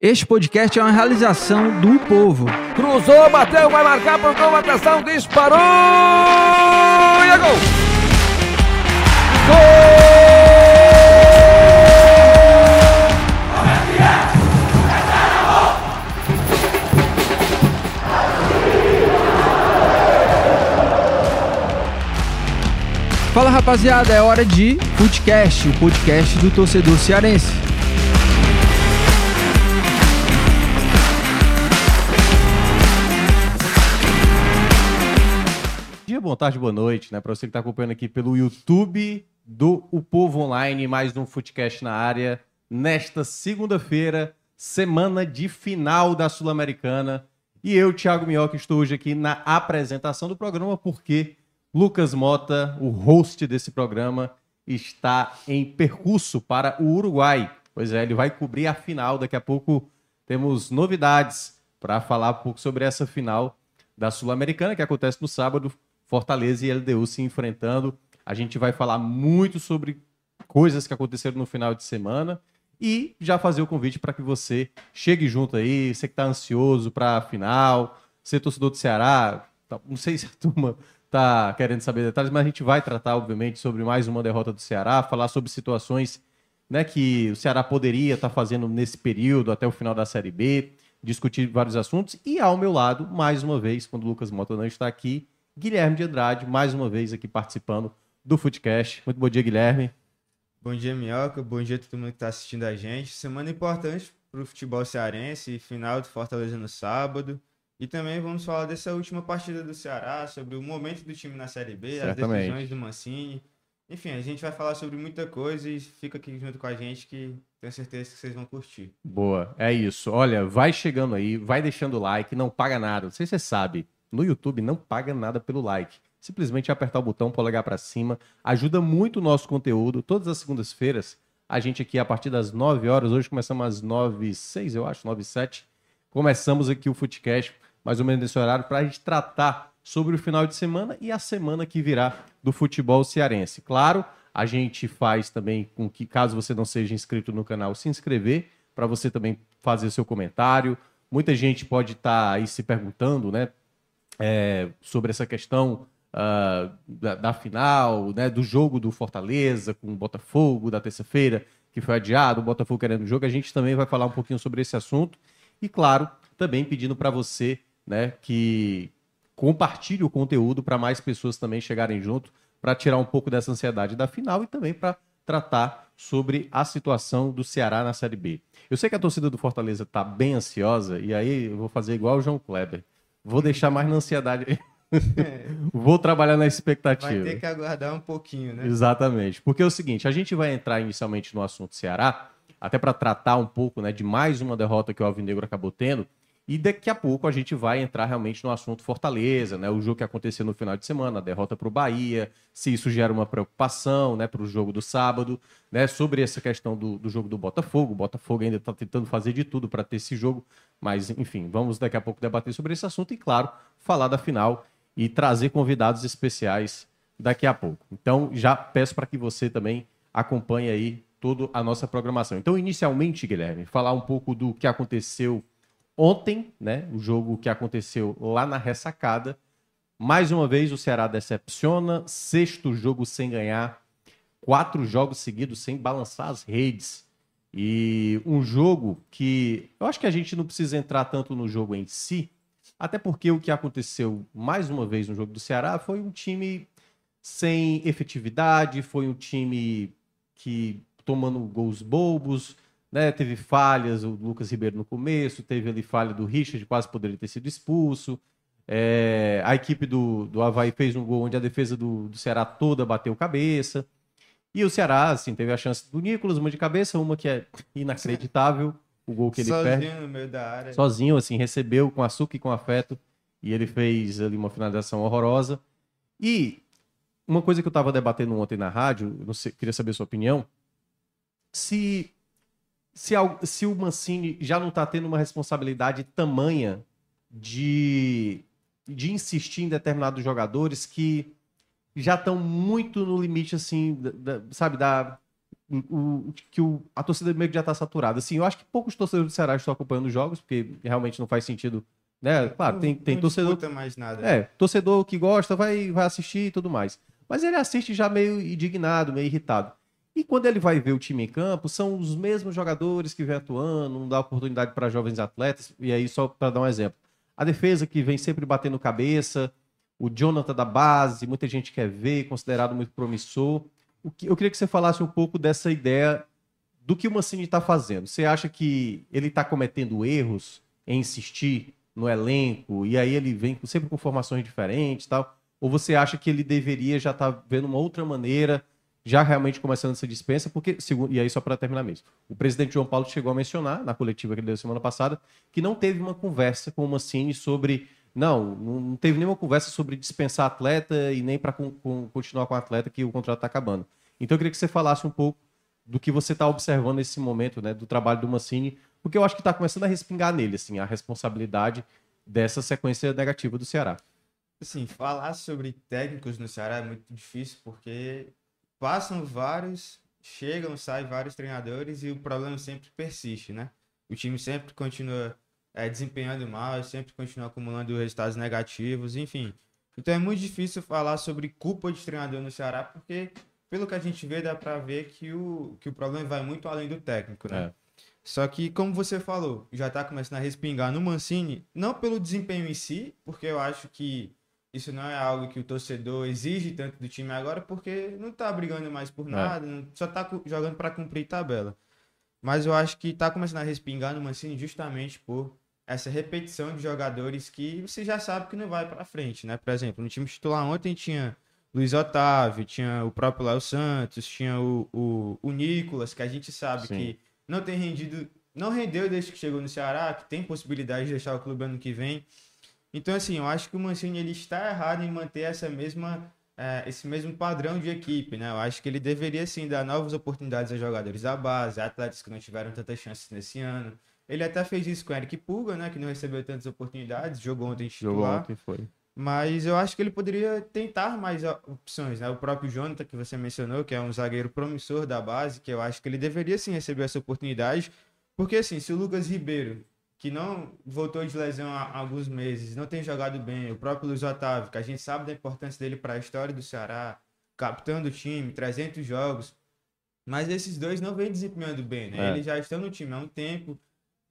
Este podcast é uma realização do povo. Cruzou, bateu, vai marcar por gol, atenção, disparou e é gol! Fala rapaziada, é hora de Footcast, o podcast do torcedor cearense. Boa tarde, boa noite, né? Para você que está acompanhando aqui pelo YouTube do O Povo Online, mais um Footcast na área. Nesta segunda-feira, semana de final da Sul-Americana. E eu, Thiago Minhoca, estou hoje aqui na apresentação do programa, porque Lucas Mota, o host desse programa, está em percurso para o Uruguai. Pois é, ele vai cobrir a final. Daqui a pouco temos novidades para falar um pouco sobre essa final da Sul-Americana, que acontece no sábado. Fortaleza e LDU se enfrentando. A gente vai falar muito sobre coisas que aconteceram no final de semana e já fazer o convite para que você chegue junto aí, você que está ansioso para a final, ser torcedor do Ceará, tá, não sei se a turma está querendo saber detalhes, mas a gente vai tratar, obviamente, sobre mais uma derrota do Ceará, falar sobre situações né, que o Ceará poderia estar tá fazendo nesse período até o final da Série B, discutir vários assuntos. E ao meu lado, mais uma vez, quando o Lucas Mota não está aqui, Guilherme de Andrade, mais uma vez aqui participando do Footcast. Muito bom dia, Guilherme. Bom dia, Minhoca. Bom dia a todo mundo que está assistindo a gente. Semana importante para o futebol cearense, final de Fortaleza no sábado. E também vamos falar dessa última partida do Ceará, sobre o momento do time na Série B, Certamente. as decisões do Mancini. Enfim, a gente vai falar sobre muita coisa e fica aqui junto com a gente que tenho certeza que vocês vão curtir. Boa, é isso. Olha, vai chegando aí, vai deixando o like, não paga nada. Não sei se você sabe, no YouTube não paga nada pelo like. Simplesmente apertar o botão, polegar para cima, ajuda muito o nosso conteúdo. Todas as segundas-feiras, a gente aqui a partir das 9 horas, hoje começamos às 9 6 eu acho, 9 7 começamos aqui o Footcast, mais ou menos nesse horário, para a gente tratar sobre o final de semana e a semana que virá do futebol cearense. Claro, a gente faz também com que, caso você não seja inscrito no canal, se inscrever, para você também fazer seu comentário. Muita gente pode estar tá aí se perguntando, né? É, sobre essa questão uh, da, da, final, né, do jogo do Fortaleza com o Botafogo da terça-feira, que foi adiado, o Botafogo querendo o jogo. A gente também vai falar um pouquinho sobre esse assunto. E, claro, também pedindo para você né, que compartilhe o conteúdo para mais pessoas também chegarem junto, para tirar um pouco dessa ansiedade da final e também para tratar sobre a situação do Ceará na Série B. Eu sei que a torcida do Fortaleza está bem ansiosa, e aí eu vou fazer igual o João Kleber. Vou deixar mais na ansiedade. Vou trabalhar na expectativa. Vai ter que aguardar um pouquinho, né? Exatamente. Porque é o seguinte, a gente vai entrar inicialmente no assunto Ceará, até para tratar um pouco né, de mais uma derrota que o Alvinegro acabou tendo, e daqui a pouco a gente vai entrar realmente no assunto Fortaleza, né? O jogo que aconteceu no final de semana, a derrota para o Bahia, se isso gera uma preocupação, né, para o jogo do sábado, né? Sobre essa questão do, do jogo do Botafogo. O Botafogo ainda está tentando fazer de tudo para ter esse jogo, mas enfim, vamos daqui a pouco debater sobre esse assunto e, claro, falar da final e trazer convidados especiais daqui a pouco. Então, já peço para que você também acompanhe aí toda a nossa programação. Então, inicialmente, Guilherme, falar um pouco do que aconteceu Ontem, né, o jogo que aconteceu lá na ressacada, mais uma vez o Ceará decepciona, sexto jogo sem ganhar, quatro jogos seguidos sem balançar as redes. E um jogo que eu acho que a gente não precisa entrar tanto no jogo em si, até porque o que aconteceu mais uma vez no jogo do Ceará foi um time sem efetividade, foi um time que tomando gols bobos, né? Teve falhas, o Lucas Ribeiro no começo, teve ali falha do Richard, quase poderia ter sido expulso. É, a equipe do, do Havaí fez um gol onde a defesa do, do Ceará toda bateu cabeça. E o Ceará, assim, teve a chance do Nicolas, uma de cabeça, uma que é inacreditável, o gol que ele Sozinho perde. no meio da área. Sozinho, assim, recebeu com açúcar e com afeto. E ele fez ali uma finalização horrorosa. E uma coisa que eu estava debatendo ontem na rádio, não sei, queria saber a sua opinião. Se se, se o Mancini já não está tendo uma responsabilidade tamanha de, de insistir em determinados jogadores que já estão muito no limite, assim, da, da, sabe, da, o, que o, a torcida meio que já está saturada. Assim, eu acho que poucos torcedores do Ceará estão acompanhando os jogos, porque realmente não faz sentido. Né? Claro, tem, tem não torcedor. mais nada. É, torcedor que gosta vai, vai assistir e tudo mais. Mas ele assiste já meio indignado, meio irritado. E quando ele vai ver o time em campo, são os mesmos jogadores que vem atuando, não dá oportunidade para jovens atletas. E aí, só para dar um exemplo. A defesa que vem sempre batendo cabeça, o Jonathan da base, muita gente quer ver, considerado muito promissor. Eu queria que você falasse um pouco dessa ideia do que o Mancini está fazendo. Você acha que ele está cometendo erros em insistir no elenco e aí ele vem sempre com formações diferentes tal? Ou você acha que ele deveria já estar tá vendo uma outra maneira, já realmente começando essa dispensa? Porque, segundo, e aí só para terminar mesmo, o presidente João Paulo chegou a mencionar, na coletiva que ele deu semana passada, que não teve uma conversa com o Mancini sobre não, não teve nenhuma conversa sobre dispensar atleta e nem para continuar com o atleta que o contrato está acabando. Então eu queria que você falasse um pouco do que você está observando nesse momento, né, do trabalho do Mancini, porque eu acho que está começando a respingar nele, assim, a responsabilidade dessa sequência negativa do Ceará. Assim, falar sobre técnicos no Ceará é muito difícil, porque passam vários, chegam, saem vários treinadores e o problema sempre persiste, né? O time sempre continua é, desempenhando mal, sempre continua acumulando resultados negativos, enfim. Então é muito difícil falar sobre culpa de treinador no Ceará, porque pelo que a gente vê, dá para ver que o, que o problema vai muito além do técnico, né? É. Só que, como você falou, já tá começando a respingar no Mancini, não pelo desempenho em si, porque eu acho que isso não é algo que o torcedor exige tanto do time agora, porque não tá brigando mais por é. nada, é. só tá jogando para cumprir tabela. Mas eu acho que tá começando a respingar no Mancini justamente por essa repetição de jogadores que você já sabe que não vai para frente, né? Por exemplo, no time titular ontem tinha Luiz Otávio, tinha o próprio Léo Santos, tinha o, o, o Nicolas, que a gente sabe Sim. que não tem rendido, não rendeu desde que chegou no Ceará, que tem possibilidade de deixar o clube ano que vem. Então, assim, eu acho que o Mancini ele está errado em manter essa mesma, é, esse mesmo padrão de equipe, né? Eu acho que ele deveria, sim, dar novas oportunidades a jogadores da base, atletas que não tiveram tantas chances nesse ano. Ele até fez isso com o Eric Puga, né? Que não recebeu tantas oportunidades, jogou ontem titular. Jogou ontem, foi. Mas eu acho que ele poderia tentar mais opções, né? O próprio Jonathan, que você mencionou, que é um zagueiro promissor da base, que eu acho que ele deveria sim receber essa oportunidade. Porque, assim, se o Lucas Ribeiro, que não voltou de lesão há alguns meses, não tem jogado bem, o próprio Luiz Otávio, que a gente sabe da importância dele para a história do Ceará, capitão do time, 300 jogos, mas esses dois não vêm desempenhando bem, né? É. Eles já estão no time há um tempo,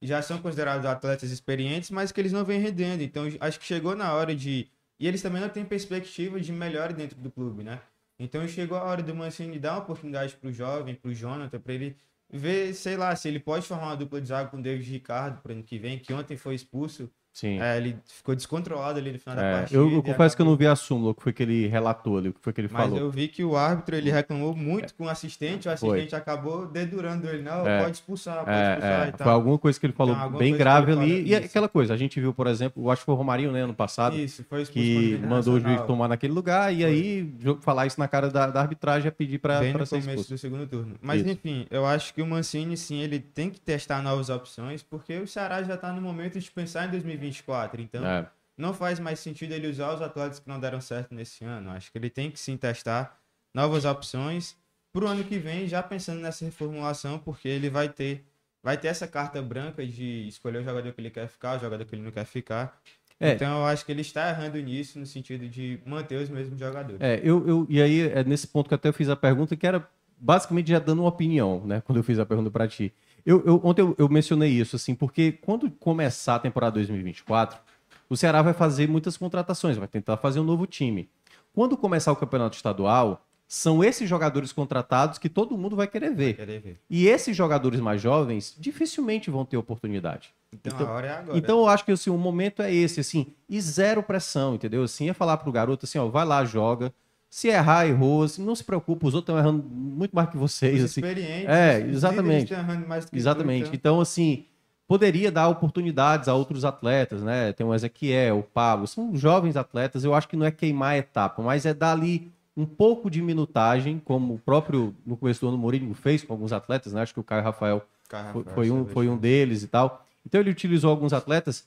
já são considerados atletas experientes, mas que eles não vêm rendendo. Então, acho que chegou na hora de. E eles também não têm perspectiva de melhor dentro do clube, né? Então, chegou a hora do Mancini dar uma oportunidade para o jovem, para o Jonathan, para ele ver, sei lá, se ele pode formar uma dupla de zaga com o David Ricardo para ano que vem, que ontem foi expulso. Sim. É, ele ficou descontrolado ali no final é, da partida. Eu, eu confesso acabou... que eu não vi a súmula, o que foi que ele relatou ali, o que foi que ele Mas falou. Mas eu vi que o árbitro ele reclamou muito com o assistente, o assistente foi. acabou dedurando ele, não, é. pode expulsar, pode é, expulsar é. e tal. Foi alguma coisa que ele falou então, bem grave ali. E aquela coisa, a gente viu, por exemplo, eu acho que foi o Romarinho, né, ano passado, isso, foi que mandou o juiz tomar naquele lugar e foi. aí falar isso na cara da, da arbitragem é pedir para ser expulso. começo do segundo turno. Mas isso. enfim, eu acho que o Mancini, sim, ele tem que testar novas opções, porque o Ceará já está no momento de pensar em 2024, então... É. Não faz mais sentido ele usar os atletas que não deram certo nesse ano. Acho que ele tem que sim testar novas opções para o ano que vem, já pensando nessa reformulação, porque ele vai ter, vai ter essa carta branca de escolher o jogador que ele quer ficar, o jogador que ele não quer ficar. É. Então eu acho que ele está errando nisso, no sentido de manter os mesmos jogadores. É, eu, eu, e aí é nesse ponto que até eu fiz a pergunta, que era basicamente já dando uma opinião, né? Quando eu fiz a pergunta para ti. Eu, eu, ontem eu, eu mencionei isso, assim, porque quando começar a temporada 2024, o Ceará vai fazer muitas contratações, vai tentar fazer um novo time. Quando começar o campeonato estadual, são esses jogadores contratados que todo mundo vai querer ver. Vai querer ver. E esses jogadores mais jovens dificilmente vão ter oportunidade. Então, então a hora é agora. Então eu acho que assim, o momento é esse, assim, e zero pressão, entendeu? Assim, é falar pro garoto assim, ó, vai lá, joga. Se errar, errou, assim, não se preocupe, os outros estão errando muito mais que vocês. Os assim. experientes, é, exatamente. exatamente. Então. então, assim, poderia dar oportunidades a outros atletas, né? Tem o Ezequiel, o Pablo, são jovens atletas. Eu acho que não é queimar a etapa, mas é dar ali um pouco de minutagem, como o próprio no começo do ano Mourinho fez com alguns atletas, né? Acho que o Caio Rafael, Caio foi, foi, um, foi um deles e tal. Então ele utilizou alguns atletas.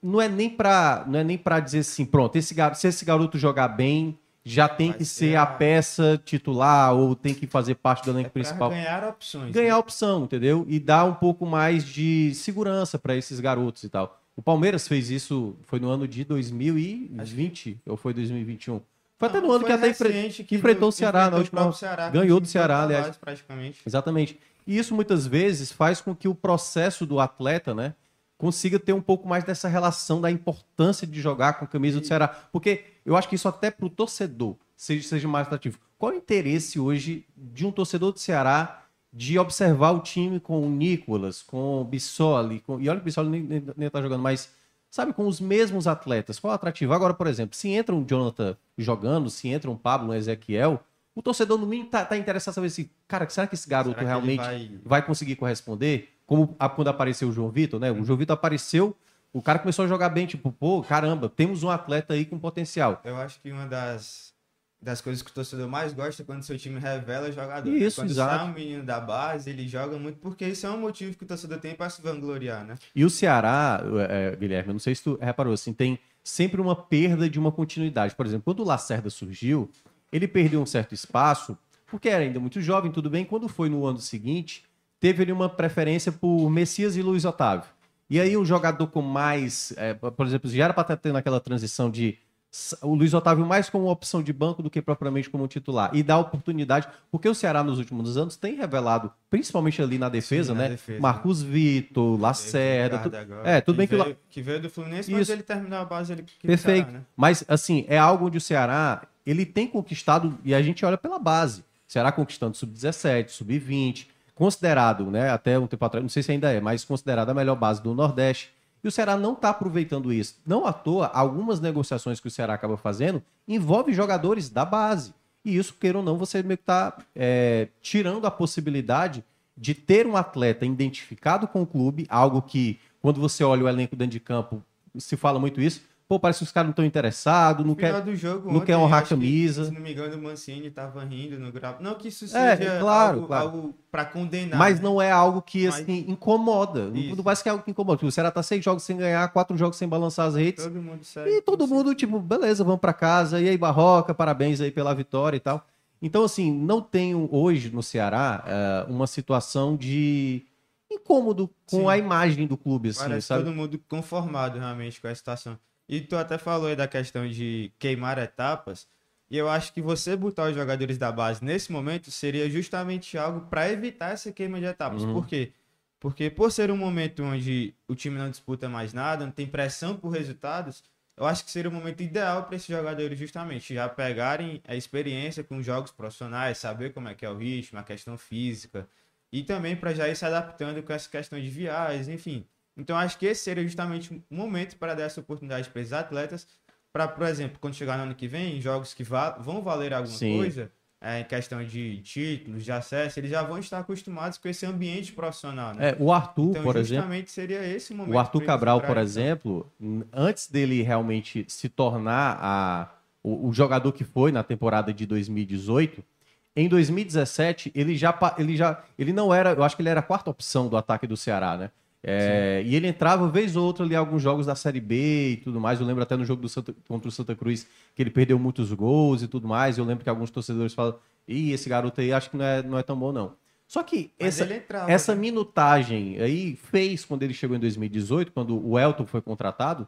Não é nem para não é nem para dizer assim, pronto, esse se esse garoto jogar bem, já tem Vai que ser a a- peça titular ou tem que fazer parte do É elenco pra principal. ganhar opções. Ganhar né? opção, entendeu? E dar um pouco mais de segurança para esses garotos e tal. O Palmeiras fez isso, foi no ano de 2020 ou foi 2021? Foi até Não, no ano que até enfre- que enfrentou o Ceará na o última- próprio Ceará, ganhou o do Ceará, aliás. praticamente. Exatamente. E isso muitas vezes faz com que o processo do atleta, né, consiga ter um pouco mais dessa relação da importância de jogar com a camisa do Ceará. Porque eu acho que isso até para o torcedor seja, seja mais atrativo. Qual é o interesse hoje de um torcedor do Ceará de observar o time com o Nicolas, com o Bissoli, com... e olha que o Bissoli nem, nem, nem tá jogando, mas sabe, com os mesmos atletas. Qual é o atrativo? Agora, por exemplo, se entra um Jonathan jogando, se entra um Pablo, um Ezequiel, o torcedor no mínimo tá, tá interessado em saber se, cara, será que esse garoto que realmente vai- vai conseguir corresponder? Como a- quando apareceu o João Vitor, né? O João Vitor apareceu, o cara começou a jogar bem, tipo, pô, caramba, temos um atleta aí com potencial. Eu acho que uma das, das coisas que o torcedor mais gosta é quando seu time revela jogador. né? Isso, quando exato. sai um menino da base, ele joga muito, porque isso é um motivo que o torcedor tem para se vangloriar, né? E o Ceará, é, Guilherme, eu não sei se tu reparou, assim, tem sempre uma perda de uma continuidade. Por exemplo, quando o Lacerda surgiu, ele perdeu um certo espaço, porque era ainda muito jovem, tudo bem. Quando foi no ano seguinte, teve ali uma preferência por Messias e Luiz Otávio. E aí um jogador com mais, é, por exemplo, já era para estar tendo aquela transição de o Luiz Otávio mais como opção de banco do que propriamente como titular. E dá oportunidade, porque o Ceará nos últimos anos tem revelado, principalmente ali na defesa, Sim, na né? defesa, Marcos Vitor, Lacerda. Tu- É, tudo bem que La- veio, que veio do Fluminense, mas Isso. ele terminou a base ele que Perfeito. Ceará, né? Mas, assim, é algo onde o Ceará ele tem conquistado, e a gente olha pela base. O Ceará conquistando sub-17, sub-20, considerado, né, até um tempo atrás, não sei se ainda é, mas considerado a melhor base do Nordeste. E o Ceará não está aproveitando isso. Não à toa, algumas negociações que o Ceará acaba fazendo envolvem jogadores da base. E isso, queira ou não, você meio que está tirando a possibilidade de ter um atleta identificado com o clube, algo que, quando você olha o elenco dentro de campo, se fala muito isso. Pô, parece que os caras não estão interessados, não quer. jogo, não ontem, quer honrar que, a camisa. se não me engano, o Mancini tava rindo no grau. Não que isso É, seja claro, algo, claro. algo para condenar. Mas né? não é algo que Mas- assim, incomoda. Não- Isso. Não parece que é algo que incomoda. Tipo, O Ceará tá seis jogos sem ganhar, quatro jogos sem balançar as redes. Todo mundo segue. E todo mundo, tipo, beleza, vamos pra casa. E aí, Barroca, parabéns aí pela vitória e tal. Então, assim, não tenho hoje no Ceará eh, uma situação de incômodo com Sim. a imagem do clube, assim, Parece sabe? todo mundo conformado realmente com a situação. E tu até falou aí da questão de queimar etapas. E eu acho que você botar os jogadores da base nesse momento seria justamente algo para evitar essa queima de etapas. Uhum. Por quê? Porque por ser um momento onde o time não disputa mais nada, não tem pressão por resultados, eu acho que seria o momento ideal para esses jogadores justamente já pegarem a experiência com jogos profissionais, saber como é que é o ritmo, a questão física, e também para já ir se adaptando com essa questão de viagens, enfim. Então acho que esse seria justamente um momento para dar essa oportunidade para esses atletas, para, por exemplo, quando chegar no ano que vem, jogos que va- vão valer alguma Sim. coisa, é, em questão de títulos, de acesso, eles já vão estar acostumados com esse ambiente profissional, né? É, o Arthur, então, por exemplo. justamente seria esse momento. O Arthur Cabral, por exemplo, antes dele realmente se tornar a- o, o jogador que foi na temporada de 2018, em 2017 ele já ele já ele não era, eu acho que ele era a quarta opção do ataque do Ceará, né? É, e ele entrava vez ou outra ali alguns jogos da Série B e tudo mais. Eu lembro até no jogo do Santa- contra o Santa Cruz que ele perdeu muitos gols e tudo mais. Eu lembro que alguns torcedores falam: Ih, esse garoto aí acho que não é, não é tão bom, não. Só que Mas essa, entrava, essa né? minutagem aí fez quando ele chegou em 2018, quando o Elton foi contratado,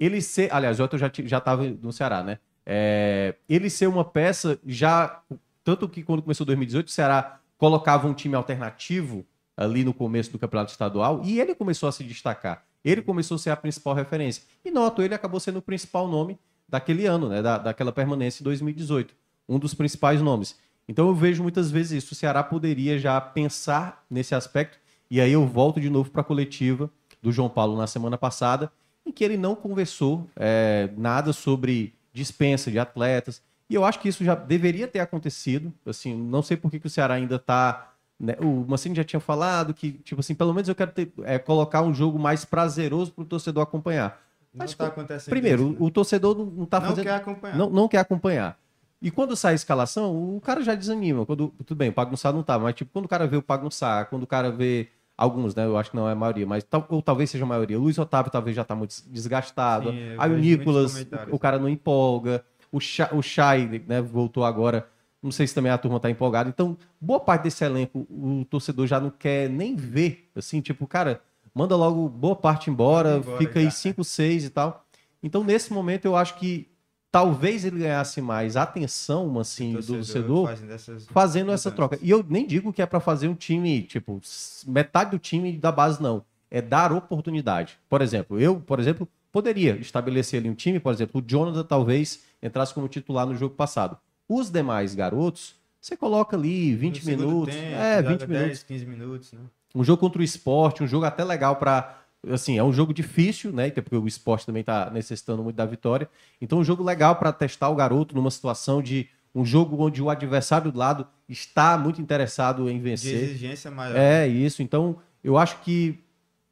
ele ser. Aliás, o Elton já estava no Ceará, né? É, ele ser uma peça já. Tanto que quando começou 2018, o Ceará colocava um time alternativo ali no começo do campeonato estadual e ele começou a se destacar. Ele começou a ser a principal referência. E noto, ele acabou sendo o principal nome daquele ano, né? Da, daquela permanência em 2018. Um dos principais nomes. Então eu vejo muitas vezes isso. O Ceará poderia já pensar nesse aspecto. E aí eu volto de novo para a coletiva do João Paulo na semana passada, em que ele não conversou é, nada sobre dispensa de atletas. E eu acho que isso já deveria ter acontecido. Assim, não sei por que, que o Ceará ainda está. O Mancini já tinha falado que, tipo assim, pelo menos eu quero ter, é, colocar um jogo mais prazeroso para o torcedor acompanhar. Não Mas, tá acontecendo Primeiro, isso, né? o, o torcedor não está não fazendo quer acompanhar. não, não quer acompanhar. E quando sai a escalação, o cara já desanima. Quando, tudo bem, o Pagunçá não tá, mas tipo, quando o cara vê o Pagunçá, quando o cara vê alguns, né? Eu acho que não é a maioria, mas tal, ou talvez seja a maioria. Luiz Otávio talvez já tá muito desgastado. Sim, Aí o Nicolas, o cara não empolga. O Chay, o Chay né, voltou agora. Não sei se também a turma tá empolgada. Então, boa parte desse elenco, o torcedor já não quer nem ver. Assim, tipo, cara, manda logo boa parte embora, embora fica já, aí né? 5, 6 e tal. Então, nesse momento, eu acho que talvez ele ganhasse mais atenção, assim, do torcedor fazendo fazendo essa troca. E eu nem digo que é para fazer um time, tipo, metade do time da base, não. É dar oportunidade. Por exemplo, eu, por exemplo, poderia estabelecer ali um time, por exemplo, o Jonathan talvez entrasse como titular no jogo passado. Os demais garotos, você coloca ali 20 No segundo minutos. tempo, é, joga 20 minutos. 10, 15 minutos, né? Um jogo contra o esporte, um jogo até legal para Assim, é um jogo difícil, né? Até porque o esporte também está necessitando muito da vitória. Então, um jogo legal para testar o garoto numa situação de um jogo onde o adversário do lado está muito interessado em De vencer. exigência maior. É isso. Então, eu acho que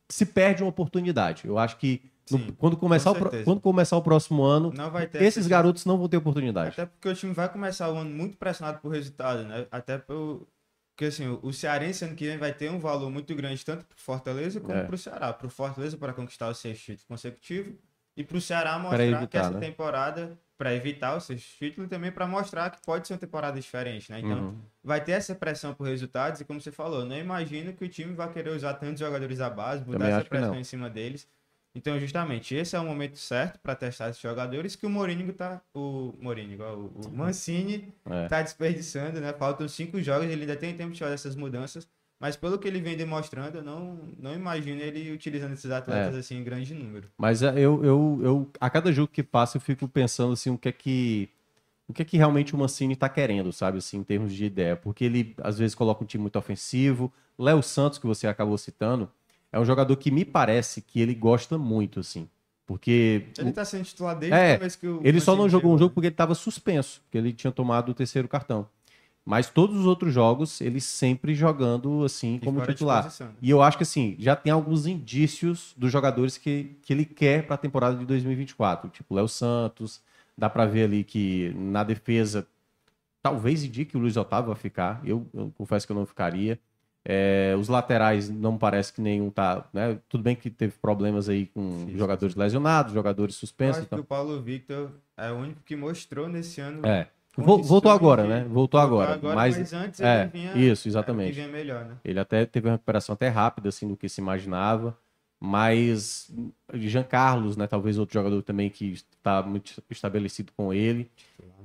se perde uma oportunidade. Eu acho que no- quando, começar com o, quando começar o próximo ano, esses garotos não vão ter oportunidade. Até porque o time vai começar o ano muito pressionado por resultado, né? Até por... porque assim, o- o Cearense ano que vem vai ter um valor muito grande tanto pro Fortaleza como É. pro Ceará. Pro Fortaleza para conquistar o sexto título consecutivo e pro Ceará Pra mostrar evitar, que essa né? temporada para evitar o sexto título e também para mostrar que pode ser uma temporada diferente, né? Então, Uhum. vai ter essa pressão por resultados e como você falou, não imagino que o time vai querer usar tantos jogadores da base, mudar Também essa pressão em cima deles. Então, justamente, esse é o momento certo para testar esses jogadores que o Mourinho tá. O Mourinho, o, o Mancini É. tá desperdiçando, né? Faltam cinco jogos, ele ainda tem tempo de fazer essas mudanças. Mas pelo que ele vem demonstrando, eu não, não imagino ele utilizando esses atletas É. assim em grande número. Mas é, eu, eu, eu, a cada jogo que passa, eu fico pensando assim, o que é que. O que é que realmente o Mancini tá querendo, sabe, assim, em termos de ideia? Porque ele, às vezes, coloca um time muito ofensivo. Léo Santos, que você acabou citando, é um jogador que me parece que ele gosta muito, assim. Porque Ele tá sendo titular desde É, a vez que o ele só não jogou um jogo né? porque ele estava suspenso, porque ele tinha tomado o terceiro cartão. Mas todos os outros jogos, ele sempre jogando, assim, E como titular. né? E eu acho que assim, já tem alguns indícios dos jogadores que, que ele quer para a temporada de 2024. Tipo, Léo Santos, dá para ver ali que na defesa talvez indique que o Luiz Otávio vai ficar. Eu, eu confesso que eu não ficaria. É, os laterais não parece que nenhum tá, né? Tudo bem que teve problemas aí com Sim, sim, jogadores lesionados, jogadores Eu suspensos. acho Então... que o Paulo Victor é o único que mostrou nesse ano. É. Voltou agora, né? Voltou agora. mas, mas antes é, ele vinha, isso, exatamente. vinha melhor, né? Ele até teve uma recuperação até rápida, assim, do que se imaginava. Mas Jean Carlos, né? Talvez outro jogador também que está muito estabelecido com ele.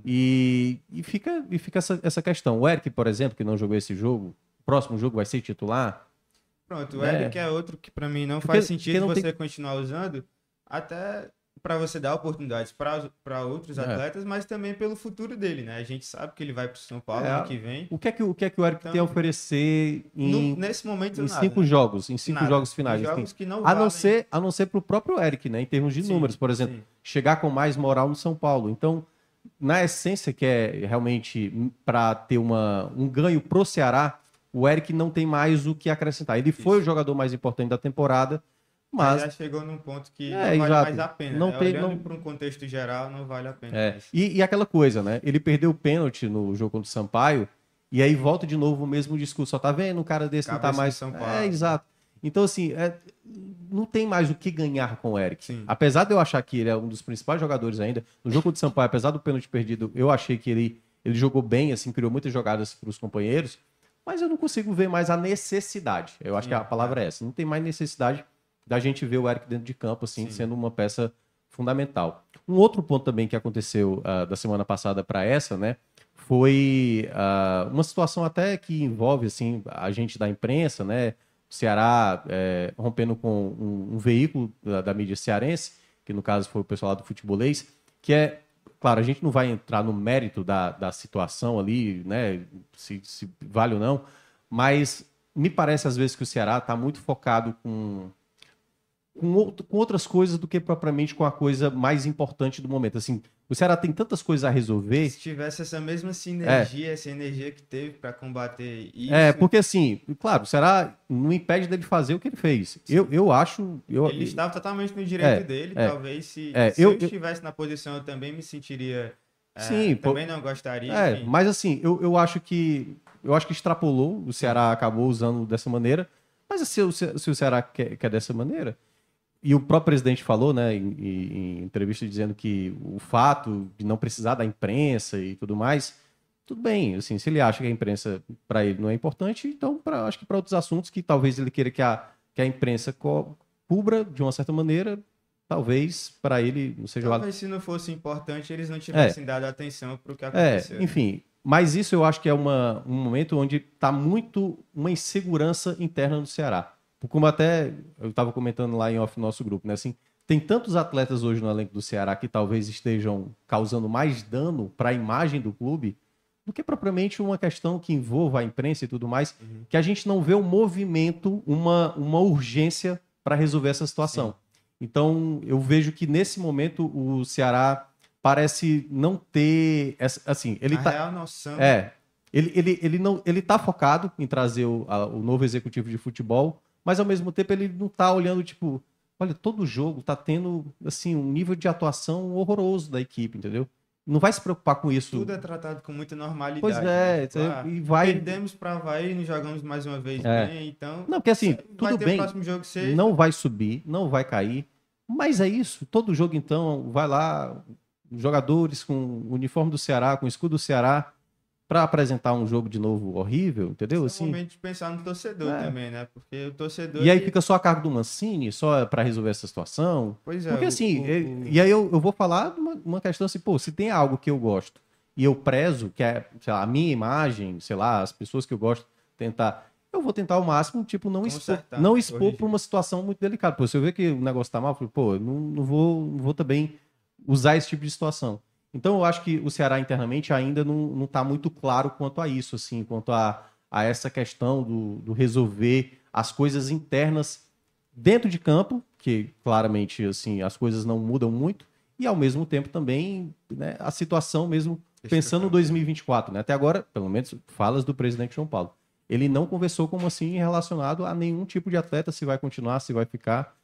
E, e fica, e fica essa, essa questão. O Eric, por exemplo, que não jogou esse jogo, próximo jogo vai ser titular? Pronto, o É. Eric é outro que pra mim não Porque- faz sentido não você tem- continuar usando, até pra você dar oportunidades para outros É. atletas, mas também pelo futuro dele, né? A gente sabe que ele vai pro São Paulo É. ano que vem. O que é que, o, que, é que o Eric Então, tem a oferecer em, No- nesse momento, em nada, cinco né? jogos? Em cinco Nada. jogos finais. Assim. jogos não A não ser, a não ser pro próprio Eric, né? Em termos de Sim, números, por exemplo. sim. chegar com mais moral no São Paulo. Então, na essência, que é realmente para ter uma, um ganho pro Ceará, o Eric não tem mais o que acrescentar. Ele foi o jogador mais importante da temporada, Mas já chegou num ponto que É, não vale exato. mais a pena. Não né? tem- Olhando não- para um contexto geral, não vale a pena. É, e, e aquela coisa, né? Ele perdeu o pênalti no jogo contra o Sampaio, e aí volta de novo o mesmo discurso. Só tá vendo? Um cara desse não tá Cabeça mais. São Paulo. É, exato. Então, assim, é, não tem mais o que ganhar com o Eric. Sim. Apesar de eu achar que ele é um dos principais jogadores ainda, no jogo de Sampaio, apesar do pênalti perdido, eu achei que ele, ele jogou bem, assim, criou muitas jogadas para os companheiros, mas eu não consigo ver mais a necessidade. Eu acho que a Sim, palavra é essa. Não tem mais necessidade da gente ver o Eric dentro de campo, assim, Sim. sendo uma peça fundamental. Um outro ponto também que aconteceu ah, da semana passada para essa, né, foi ah, uma situação até que envolve, assim, a gente da imprensa, né, o Ceará é, rompendo com um, um veículo da, da mídia cearense, que no caso foi o pessoal lá do futebolês, que é, claro, a gente não vai entrar no mérito da, da situação ali, né, se, se vale ou não, mas me parece às vezes que o Ceará está muito focado com, com, outro- com outras coisas do que propriamente com a coisa mais importante do momento. Assim, o Ceará tem tantas coisas a resolver Se tivesse essa mesma sinergia, essa energia que teve para combater isso, É, porque assim, claro, o Ceará não impede dele fazer o que ele fez. Eu, eu acho. Eu, ele estava totalmente no direito É, dele. é. Talvez se, É, se eu- eu, estivesse na posição, eu também me sentiria. é, Sim, pô- também não gostaria. É, enfim. mas assim, eu, eu acho que. Eu acho que extrapolou, o Ceará acabou usando dessa maneira. Mas se, o Ce- se o Ceará quer, quer dessa maneira, e o próprio presidente falou, né, em, em, entrevista, dizendo que o fato de não precisar da imprensa e tudo mais, tudo bem, assim, se ele acha que a imprensa para ele não é importante, então pra, acho que para outros assuntos que talvez ele queira que a, que a imprensa co cubra de uma certa maneira, talvez para ele não seja Talvez se não fosse importante, eles não tivessem é. dado atenção para o que aconteceu. É, enfim, mas isso eu acho que é uma, um momento onde está muito uma insegurança interna no Ceará. Como até eu estava comentando lá em off no nosso grupo, né? Assim, tem tantos atletas hoje no elenco do Ceará que talvez estejam causando mais dano para a imagem do clube do que propriamente uma questão que envolva a imprensa e tudo mais, uhum. que a gente não vê um movimento, uma, uma urgência para resolver essa situação. Sim. Então, eu vejo que nesse momento o Ceará parece não ter essa, assim, ele a tá real noção. É. Ele, ele, ele não ele tá focado em trazer o, a, o novo executivo de futebol, mas ao mesmo tempo ele não tá olhando tipo, olha, todo jogo tá tendo assim um nível de atuação horroroso da equipe, entendeu? não vai se preocupar com isso. Tudo é tratado com muita normalidade. Pois é, né? ah, e vai. Perdemos para Havaí, nos jogamos mais uma vez é. bem, então. Não, porque assim, tudo bem. Não vai subir, não vai cair. Mas é isso. Todo jogo, então, vai lá, jogadores com o uniforme do Ceará, com o escudo do Ceará, para apresentar um jogo de novo horrível, entendeu? Esse assim, é o momento de pensar no torcedor é. também, né? Porque o torcedor. E aí fica só a cargo do Mancini, só para resolver essa situação. Pois é. Porque assim, o, o... e aí eu, eu vou falar uma, uma questão assim, pô, se tem algo que eu gosto e eu prezo, que é lá, a minha imagem, sei lá, as pessoas que eu gosto, tentar. Eu vou tentar ao máximo, tipo, não expor, não expor para uma situação muito delicada. Pô, se eu ver que o negócio tá mal, eu falo, pô, não, não, vou, não vou também usar esse tipo de situação. Então eu acho que o Ceará internamente ainda não está muito claro quanto a isso, assim, quanto a, a essa questão do, do resolver as coisas internas dentro de campo, que claramente assim as coisas não mudam muito, e ao mesmo tempo também né, a situação mesmo pensando no 2024, né? Até agora, pelo menos, falas do presidente João Paulo. Ele não conversou como assim relacionado a nenhum tipo de atleta, se vai continuar, se vai ficar.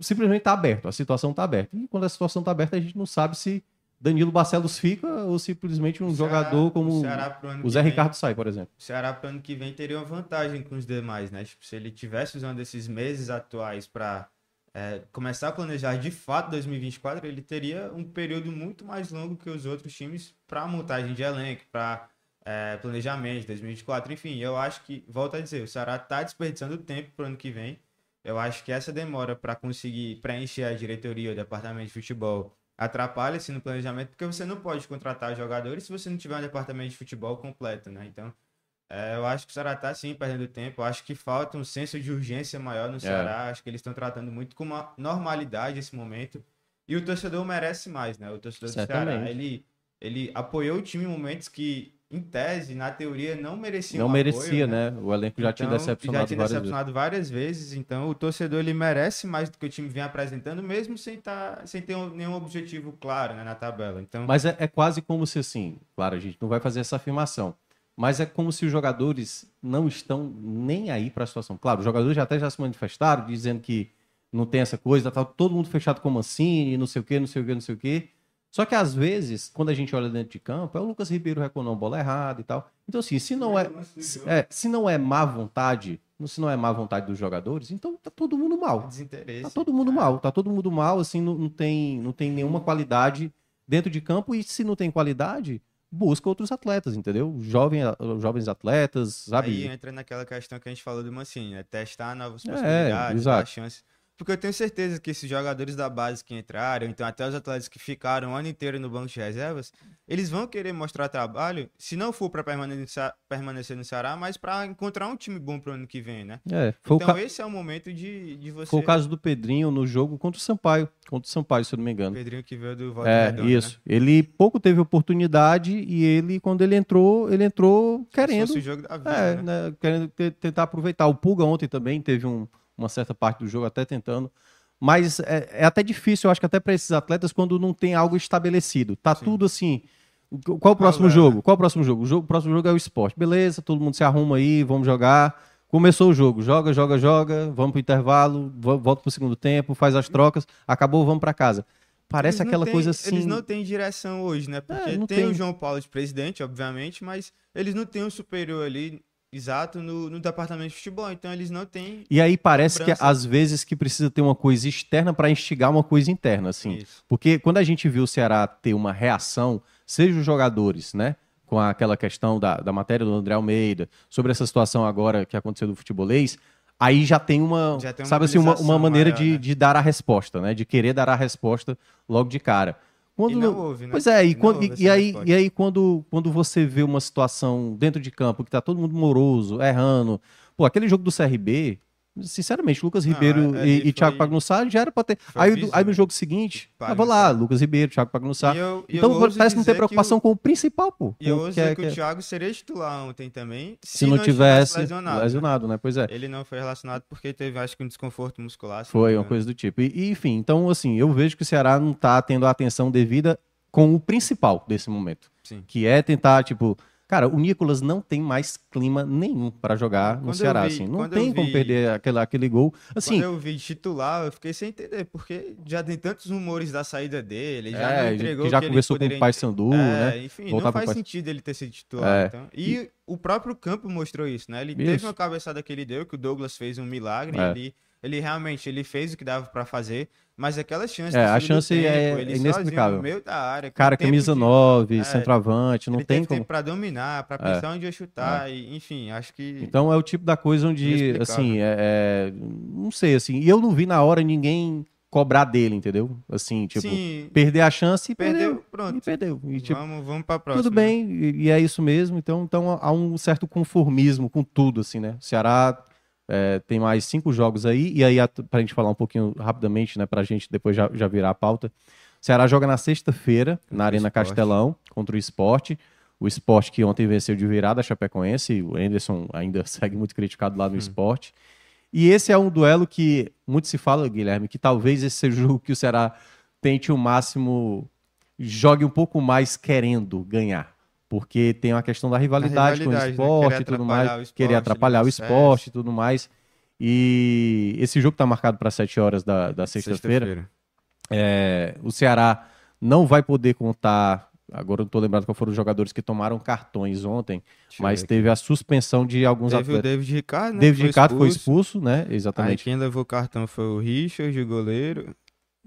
Simplesmente está aberto, a situação está aberta. E quando a situação está aberta, a gente não sabe se Danilo Barcelos fica ou simplesmente um jogador como o, o Zé Ricardo vem, sai, por exemplo? O Ceará para o ano que vem teria uma vantagem com os demais, né? Tipo, se ele tivesse usando esses meses atuais para é, começar a planejar de fato 2024, ele teria um período muito mais longo que os outros times para montagem de elenco, para é, planejamento 2024, enfim. Eu acho que, volto a dizer, o Ceará está desperdiçando tempo para o ano que vem. Eu acho que essa demora para conseguir preencher a diretoria, o departamento de futebol atrapalha-se no planejamento, porque você não pode contratar jogadores se você não tiver um departamento de futebol completo, né? Então, é, eu acho que o Ceará tá sim perdendo tempo. Eu acho que falta um senso de urgência maior no é. Ceará. Acho que eles estão tratando muito com uma normalidade esse momento. E o torcedor merece mais, né? O torcedor Certamente. do Ceará, ele, ele apoiou o time em momentos que em tese, na teoria, não merecia Não um merecia, apoio, né? né? O elenco já então, tinha decepcionado, já tinha decepcionado várias, vezes. várias vezes. Então, o torcedor ele merece mais do que o time vem apresentando, mesmo sem, tá, sem ter nenhum objetivo claro né, na tabela. Então... Mas é, é quase como se assim, claro, a gente não vai fazer essa afirmação, mas é como se os jogadores não estão nem aí para a situação. Claro, os jogadores já até já se manifestaram, dizendo que não tem essa coisa, tá todo mundo fechado com o Mancini, não sei o quê, não sei o quê, não sei o quê. Só que às vezes, quando a gente olha dentro de campo, é o Lucas Ribeiro reclamando bola errada e tal. Então, assim, se não é, se, é, se não é má vontade, se não é má vontade dos jogadores, então tá todo mundo mal. Desinteresse. Tá todo mundo mal, tá todo mundo mal, assim, não, não, tem, não tem nenhuma qualidade dentro de campo, e se não tem qualidade, busca outros atletas, entendeu? Jovem, jovens atletas, sabe? Aí entra naquela questão que a gente falou do Mancini, né? Testar novas é, possibilidades, é, dar chance porque eu tenho certeza que esses jogadores da base que entraram, então até os atletas que ficaram o ano inteiro no banco de reservas, eles vão querer mostrar trabalho, se não for para permanecer, permanecer no Ceará, mas para encontrar um time bom pro ano que vem, né? É, então ca... esse é o momento de, de você. Foi o caso do Pedrinho no jogo contra o Sampaio, contra o Sampaio, se eu não me engano. Pedrinho que veio do Volta É, Redonda, isso. Né? Ele pouco teve oportunidade e ele, quando ele entrou, ele entrou querendo. O vida, é, né? né? Querendo tentar aproveitar. O Pulga ontem também teve um, uma certa parte do jogo até tentando. Mas é, é até difícil, eu acho que até para esses atletas, quando não tem algo estabelecido. Tá Sim. tudo assim. Qual o próximo jogo? Qual o próximo jogo? O, jogo? o próximo jogo é o esporte. Beleza, todo mundo se arruma aí, vamos jogar. Começou o jogo, joga, joga, joga, vamos pro intervalo, volta pro segundo tempo, faz as trocas, acabou, vamos para casa. Parece aquela tem, coisa assim. Eles não têm direção hoje, né? Porque é, tem, tem, o João Paulo de presidente, obviamente, mas eles não têm um superior ali exato no, no departamento de futebol. Então eles não têm. E aí parece que Lembrança. às vezes que precisa ter uma coisa externa para instigar uma coisa interna, assim. Isso. Porque quando a gente viu o Ceará ter uma reação, seja os jogadores, né? Com aquela questão da, da matéria do André Almeida, sobre essa situação agora que aconteceu do futebolês, aí já tem uma, Já tem uma sabe assim, uma, uma maneira maior, de, né? de dar a resposta, né? De querer dar a resposta logo de cara. Quando E não houve, né? Pois é, e, quando- e- e aí, e aí quando, quando você vê uma situação dentro de campo que tá todo mundo moroso, errando. Pô, aquele jogo do CRB, sinceramente, Lucas Não, Ribeiro é- e, e Thiago Pagnussá já era pra ter. Aí, aí no jogo seguinte, tava lá, Lucas Ribeiro, Thiago Pagnussá. Eu Então parece não ter preocupação o- com o principal, pô. E eu ouso que é- que que é- o Thiago seria titular ontem também. se não tivesse lesionado. lesionado, né? Pois é. Ele não foi relacionado porque teve, acho que, um desconforto muscular. se não Foi uma coisa do tipo. E, e, enfim, então, assim, eu vejo que o Ceará não tá tendo a atenção devida com o principal desse momento. Sim. Que é tentar, tipo. Cara, o Nicolas não tem mais clima nenhum para jogar no Quando eu Ceará, vi- assim. Não tem como vi- perder aquele, aquele gol. Assim, Quando eu vi titular, eu fiquei sem entender, porque já tem tantos rumores da saída dele, ele já é, entregou que já que conversou com o Paysandu, É, né? enfim, Voltar não faz Paysandu. sentido ele ter sido titular. É. então. E, o próprio campo mostrou isso, né? Ele Isso. teve uma cabeçada que ele deu, que o Douglas fez um milagre, É. ele, ele realmente ele fez o que dava pra fazer, mas aquela chance É, a chance é tempo, ele inexplicável. no meio da área, Cara, camisa de- 9, É, centroavante, não tem como. pra dominar, pra É. pensar onde ia chutar, e, enfim, acho que... Então é o tipo da coisa onde, assim, é, é- não sei, assim, e eu não vi na hora ninguém cobrar dele, entendeu? Assim, tipo, Sim, perder a chance e perdeu, perdeu. pronto. E perdeu. E, tipo, vamos, vamos pra próxima. tudo bem, e, e é isso mesmo. Então, então há um certo conformismo com tudo, assim, né? O Ceará é, tem mais cinco jogos aí, e aí, a- pra gente falar um pouquinho rapidamente, né, pra gente depois já, já virar a pauta. O Ceará joga na sexta-feira, na Arena Sport. Castelão, contra o Esporte. O Esporte que ontem venceu de virada a Chapecoense, o Anderson ainda segue muito criticado lá no Esporte. E esse é um duelo que muito se fala, Guilherme, que talvez esse seja o jogo que o Ceará tente o máximo, jogue um pouco mais querendo ganhar. Porque tem uma questão da rivalidade, com o rivalidade, né? esporte Querer e tudo mais, o esporte, querer atrapalhar o ali no esporte e tudo mais. E esse jogo está marcado para 7 horas da, da sexta-feira. É, o Ceará não vai poder contar. Agora eu não tô lembrado qual foram os jogadores que tomaram cartões ontem, Deixa mas teve a suspensão de alguns Teve o atletas. David Ricardo, né? David foi Ricardo foi expulso. expulso, né? Aí Exatamente. quem levou o cartão foi o Richard, o goleiro,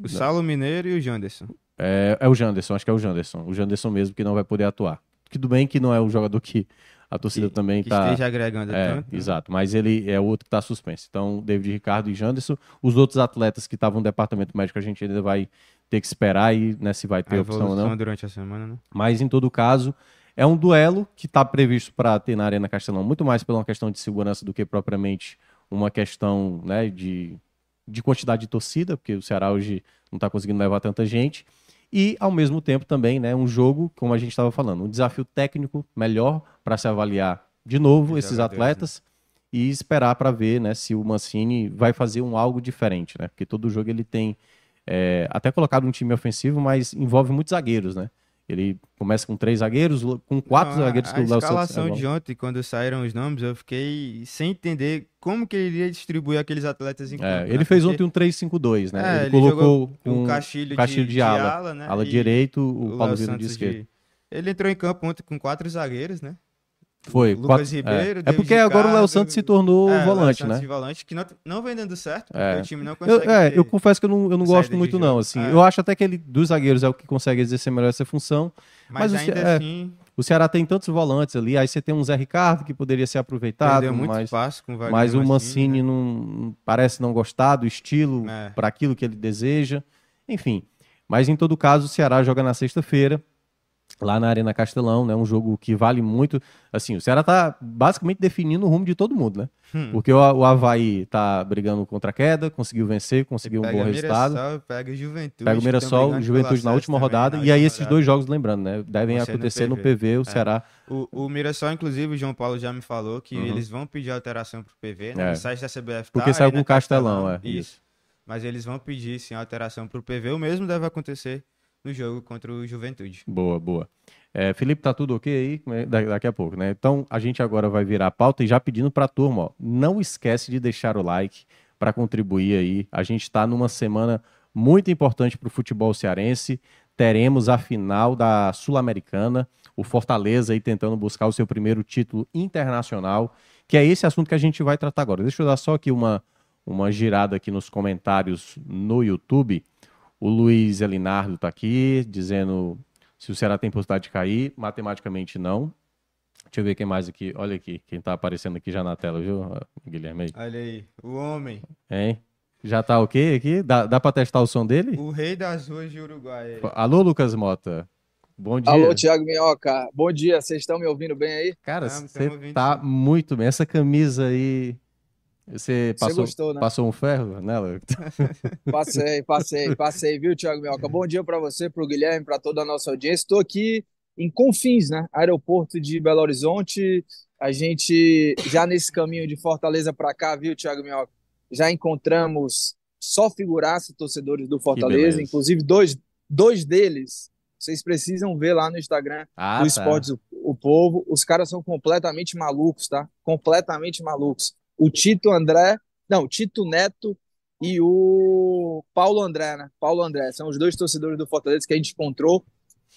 o Salo Mineiro e o Janderson. É, é o Janderson, acho que é o Janderson. O Janderson mesmo que não vai poder atuar. Tudo bem que não é o jogador que a torcida Que- também que tá. esteja agregando É, tanto. né? exato. Mas ele é o outro que está suspenso. Então, David Ricardo e Janderson. Os outros atletas que estavam no departamento médico, a gente ainda vai ter que esperar aí, né, se vai ter A opção ou não. durante a semana, né? Mas, em todo caso, é um duelo que está previsto para ter na Arena Castelão, muito mais pela uma questão de segurança do que propriamente uma questão né, de, de quantidade de torcida, porque o Ceará hoje não está conseguindo levar tanta gente. E, ao mesmo tempo, também, né, um jogo, como a gente estava falando, um desafio técnico melhor para se avaliar de novo esses jogadores, atletas e esperar para ver né, se o Mancini vai fazer um algo diferente, né? Porque todo jogo ele tem é, até colocado um time ofensivo, mas envolve muitos zagueiros, né? Ele começa com três zagueiros, com quatro Não, a- zagueiros que a o Léo Santos escalação é, de ontem, quando saíram os nomes, eu fiquei sem entender como que ele iria distribuir aqueles atletas em campo. É, né? ele fez Porque- ontem um 3-5-2, né? É, ele, ele colocou um Castilho, Castilho de, de ala, ala, né? ala direito, o, o Paulo Vitor de esquerda. de- Ele entrou em campo ontem com quatro zagueiros, né? Foi. Lucas quatro- Ribeiro, é. é porque agora o Léo Ricardo, Santos se tornou É, o volante, Santos né? de volante, que não, não vem dando certo, É. o time não Eu, consegue é, ter- eu confesso que eu não, eu não gosto muito, não. Assim, É. Eu acho até que ele, dos zagueiros, é o que consegue exercer melhor essa função. Mas, mas o ainda é, assim, O Ceará tem tantos volantes ali, aí você tem um Zé Ricardo que poderia ser aproveitado, perdeu muito mas, espaço com o Wagner mas o Mancini Mancini, né? não parece não gostar do estilo É. para aquilo que ele deseja. Enfim, mas em todo caso, o Ceará joga na sexta-feira, lá na Arena Castelão, né? Um jogo que vale muito. Assim, o Ceará tá basicamente definindo o rumo de todo mundo, né? Hum. Porque o, o Havaí tá brigando contra a queda, conseguiu vencer, conseguiu um bom resultado. Mirassol, pega o Juventude. Pega o Mirassol, Juventude na última rodada. na E aí esses dois jogos, lembrando, né? Devem ser no acontecer no PV. PV, o É. Ceará. O, o Mirassol, inclusive, o João Paulo já me falou que Uhum. eles vão pedir alteração pro PV, né? É. Site da CBF Porque tá, saiu aí com o Castelão, é, Isso. isso. Mas eles vão pedir, sim, alteração pro PV. O mesmo deve acontecer no jogo contra o Juventude. Boa, boa. É, Felipe, tá tudo ok aí? É? Da- Daqui a pouco, né? Então, a gente agora vai virar a pauta e já pedindo pra turma, ó, não esquece de deixar o like para contribuir aí. A gente está numa semana muito importante para o futebol cearense. Teremos a final da Sul-Americana, o Fortaleza aí tentando buscar o seu primeiro título internacional. que é esse assunto que a gente vai tratar agora. Deixa eu dar só aqui uma, uma girada aqui nos comentários no YouTube. O Luiz Elinardo está aqui dizendo se o Ceará tem possibilidade de cair. Matematicamente não. Deixa eu ver quem mais aqui. Olha aqui, quem está aparecendo aqui já na tela, viu, Guilherme? Aí. Olha aí, o homem. Hein? Já tá ok aqui? Dá, dá para testar o som dele? O rei das ruas de Uruguai. Alô, Lucas Mota. Bom dia. Alô, Thiago Minhoca. Bom dia. Vocês estão me ouvindo bem aí? Cara, você tá muito bem. Essa camisa aí. Você passou, gostou, né? passou um ferro nela? Passei, passei, passei, viu, Thiago Minhoca? Bom dia para você, para o Guilherme, para toda a nossa audiência. Estou aqui em Confins, né? Aeroporto de Belo Horizonte. A gente já nesse caminho de Fortaleza para cá, viu, Thiago Minhoca? Já encontramos só figuraça torcedores do Fortaleza, inclusive dois, dois deles. Vocês precisam ver lá no Instagram ah, do tá. Esportes o, o Povo. Os caras são completamente malucos, tá? Completamente malucos o Tito André, não, o Tito Neto e o Paulo André, né? Paulo André, são os dois torcedores do Fortaleza que a gente encontrou.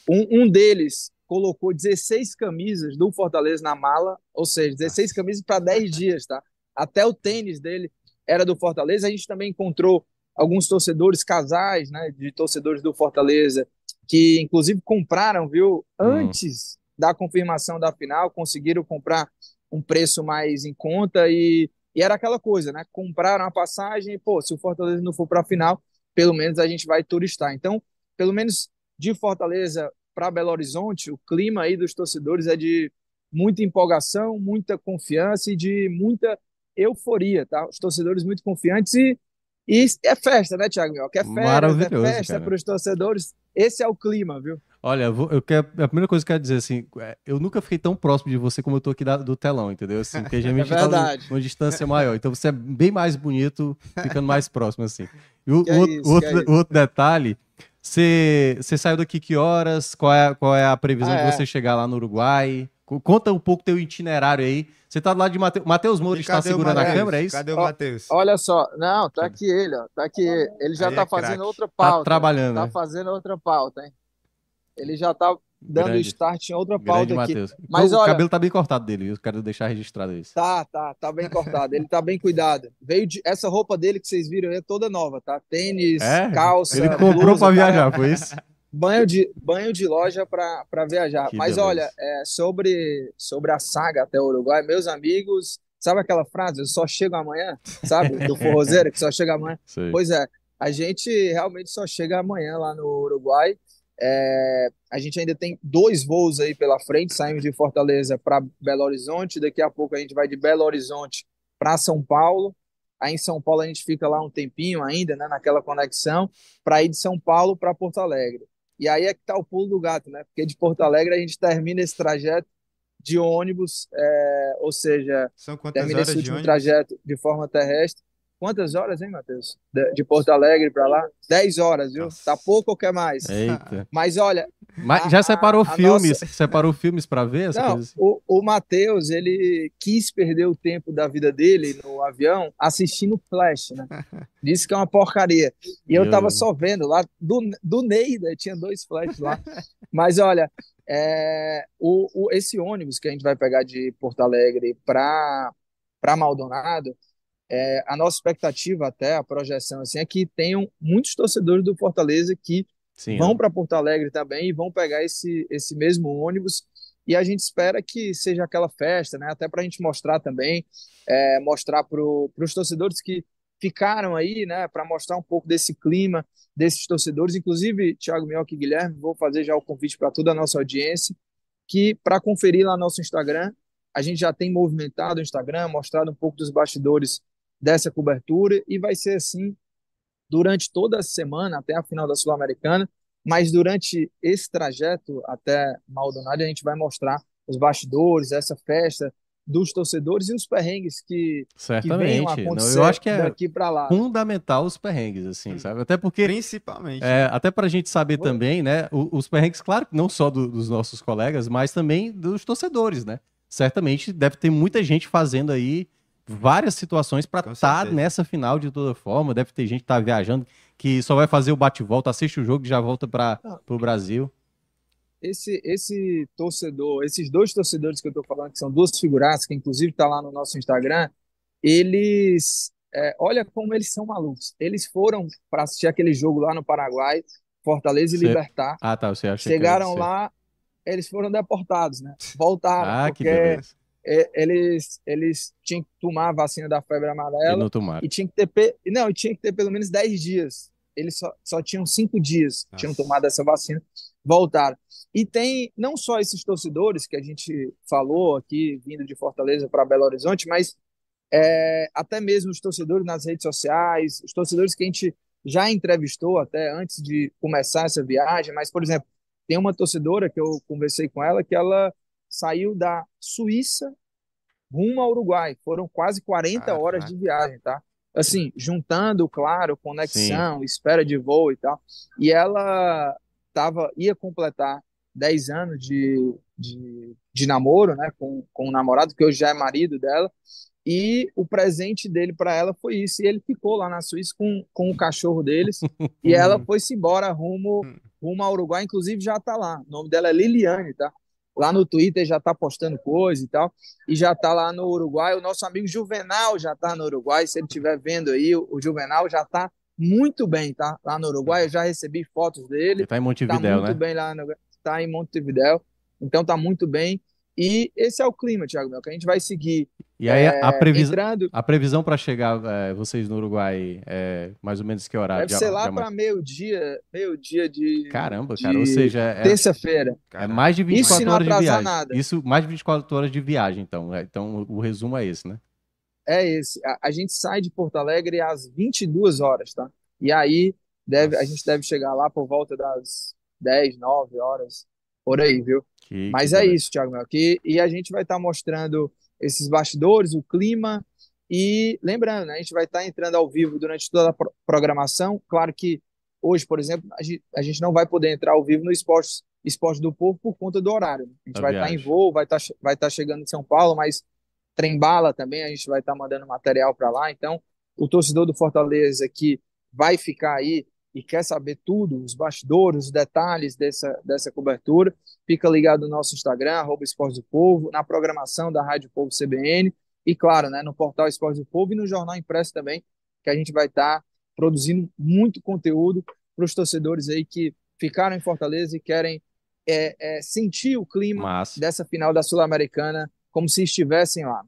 Um, um deles colocou 16 camisas do Fortaleza na mala, ou seja, 16 camisas para 10 dias, tá? Até o tênis dele era do Fortaleza. A gente também encontrou alguns torcedores, casais, né, de torcedores do Fortaleza, que inclusive compraram, viu, hum. antes hum. da confirmação da final, conseguiram comprar um preço mais em conta e, e era aquela coisa, né? Compraram a passagem e, pô, se o Fortaleza não for para a final, pelo menos a gente vai turistar. Então, pelo menos de Fortaleza para Belo Horizonte, o clima aí dos torcedores é de muita empolgação, muita confiança e de muita euforia, tá? Os torcedores muito confiantes e, e é festa, né, Thiago Que É festa, é festa para os torcedores. Esse é o clima, viu? Olha, eu quero, a primeira coisa que eu quero dizer assim, é, eu nunca fiquei tão próximo de você como eu tô aqui da, do telão, entendeu? Assim, porque geralmente é tá numa distância maior. Então você é bem mais bonito ficando mais próximo, assim. E o, o, isso, outro, é outro detalhe, você, você saiu daqui que horas? Qual é, qual é a previsão ah, de você é. chegar lá no Uruguai? Conta um pouco teu itinerário aí. Você tá do lado de Matheus. Matheus Moura está segurando a câmera, é isso? Cadê o Matheus? Olha só, não, tá aqui ele, ó. Tá aqui ele. Ele já aí tá é fazendo crack. outra pauta. Tá trabalhando. Tá né? fazendo outra pauta, hein? Ele já tá dando Grande. start em outra pauta aqui. Mateus. Mas o olha, cabelo tá bem cortado dele, eu quero deixar registrado isso. Tá, tá, tá bem cortado. Ele tá bem cuidado. Veio de essa roupa dele que vocês viram é toda nova, tá? Tênis, é? calça. Ele comprou para viajar, foi isso? Banho de, banho de loja para viajar. Que Mas beleza. olha, é, sobre, sobre a saga até o Uruguai, meus amigos, sabe aquela frase? Eu só chego amanhã, sabe? Do forrozeiro, que só chega amanhã. Sei. Pois é, a gente realmente só chega amanhã lá no Uruguai. É, a gente ainda tem dois voos aí pela frente. Saímos de Fortaleza para Belo Horizonte. Daqui a pouco a gente vai de Belo Horizonte para São Paulo. Aí em São Paulo a gente fica lá um tempinho ainda, né, naquela conexão, para ir de São Paulo para Porto Alegre. E aí é que está o pulo do gato, né? Porque de Porto Alegre a gente termina esse trajeto de ônibus, é, ou seja, termina esse último trajeto de forma terrestre Quantas horas, hein, Matheus? De, de, Porto Alegre para lá? Dez horas, viu? Nossa. Tá pouco ou quer mais? Eita. Mas olha. Mas a, já separou a, filmes? A nossa... Separou filmes para ver? Não, assim? o, o Matheus, ele quis perder o tempo da vida dele no avião assistindo Flash, né? Disse que é uma porcaria. E eu, eu tava só vendo lá, do, do Neida, tinha dois Flash lá. Mas olha, é, o, o, esse ônibus que a gente vai pegar de Porto Alegre para Maldonado é, a nossa expectativa até, a projeção, assim, é que tenham muitos torcedores do Fortaleza que Sim, vão é. para Porto Alegre também e vão pegar esse, esse mesmo ônibus. E a gente espera que seja aquela festa, né? Até para a gente mostrar também, é, mostrar para os torcedores que ficaram aí, né? Para mostrar um pouco desse clima desses torcedores. Inclusive, Thiago Minhoca e Guilherme, vou fazer já o convite para toda a nossa audiência, que para conferir lá no nosso Instagram, a gente já tem movimentado o Instagram, mostrado um pouco dos bastidores dessa cobertura e vai ser assim durante toda a semana até a final da Sul-Americana, mas durante esse trajeto até Maldonado a gente vai mostrar os bastidores, essa festa dos torcedores e os perrengues que, Certamente. que Não, eu acho que é daqui para lá. fundamental os perrengues, assim, hum. sabe? Até porque... Principalmente. É, até para a gente saber também, né, os, perrengues, claro, não só do, dos nossos colegas, mas também dos torcedores, né? Certamente deve ter muita gente fazendo aí várias situações para estar tá nessa final de toda forma. Deve ter gente que tá viajando que só vai fazer o bate-volta, assiste o jogo e já volta para o Brasil. esse, esse torcedor, esses dois torcedores que eu tô falando, que são duas figuras, que inclusive tá lá no nosso Instagram, eles, é, olha como eles são malucos. Eles foram para assistir aquele jogo lá no Paraguai, Fortaleza e Você- Libertar. Ah, tá. Você acha Chegaram que lá, eles foram deportados, né? Voltaram, Ah, que porque beleza. É, eles, eles tinham que tomar a vacina da febre E amarela não tomaram. e tinha que ter, não, e tinha que ter pelo menos 10 dias. Eles só, só tinham cinco dias que tinham tomado essa vacina, voltaram. E tem não só esses torcedores que a gente falou aqui, vindo de Fortaleza para Belo Horizonte, mas é, até mesmo os torcedores nas redes sociais, os torcedores que a gente já entrevistou até antes de começar essa viagem. Mas, por exemplo, tem uma torcedora que eu conversei com ela que ela saiu da Suíça rumo ao Uruguai. Foram quase 40 horas de viagem, tá? Assim, juntando, claro, conexão, espera de voo e tal. E ela tava, ia completar 10 anos de, de, de namoro, né, com, com o namorado, que hoje já é marido dela. E o presente dele para ela foi isso. E ele ficou lá na Suíça com, com o cachorro deles. e ela foi-se embora rumo, rumo ao Uruguai. Inclusive já tá lá. O nome dela é Liliane, tá? Lá no Twitter já tá postando coisa e tal. E já tá lá no Uruguai. O nosso amigo Juvenal já tá no Uruguai. Se ele estiver vendo aí, o Juvenal já tá muito bem, tá? Lá no Uruguai. Eu já recebi fotos dele Ele tá em tá Montevidéu, muito né? bem lá, no, tá em Montevidéu, então tá muito bem. E esse é o clima, Thiago Mel, que a gente vai seguir E aí a é, previsão, entrando. a previsão para chegar é, vocês no Uruguai é mais ou menos que horário? Deve de- ser lá para meio-dia, meio-dia de Caramba, de cara. Ou seja, é, terça-feira. é mais de Isso se 24 não horas de viagem. nada. Isso, mais de 24 horas de viagem, então. É, Então o resumo é esse, né? É esse. A, a gente sai de Porto Alegre às 22 horas, tá? E aí deve, a gente deve chegar lá por volta das 10, 9 horas, por aí, viu? Que- Mas que é isso, Thiago Mel. Que, e a gente vai estar mostrando esses bastidores, o clima. E lembrando, né, a gente vai estar entrando ao vivo durante toda a pro- programação. Claro que hoje, por exemplo, a gente, a gente não vai poder entrar ao vivo no Esporte, Esporte do Povo por conta do horário. né? A gente Da vai estar em viagem. voo, vai estar, che- vai estar chegando em São Paulo, mas trem-bala também, a gente vai estar mandando material para lá. Então, o torcedor do Fortaleza que vai ficar aí e quer saber tudo, os bastidores, os detalhes dessa, dessa cobertura, fica ligado no nosso Instagram, arroba Esporte do Povo, na programação da Rádio Povo CBN e, claro, né, no portal Esporte do Povo e no jornal impresso também, que a gente vai estar produzindo muito conteúdo para os torcedores aí que ficaram em Fortaleza e querem é, é, sentir o clima Massa. dessa final da Sul-Americana como se estivessem lá.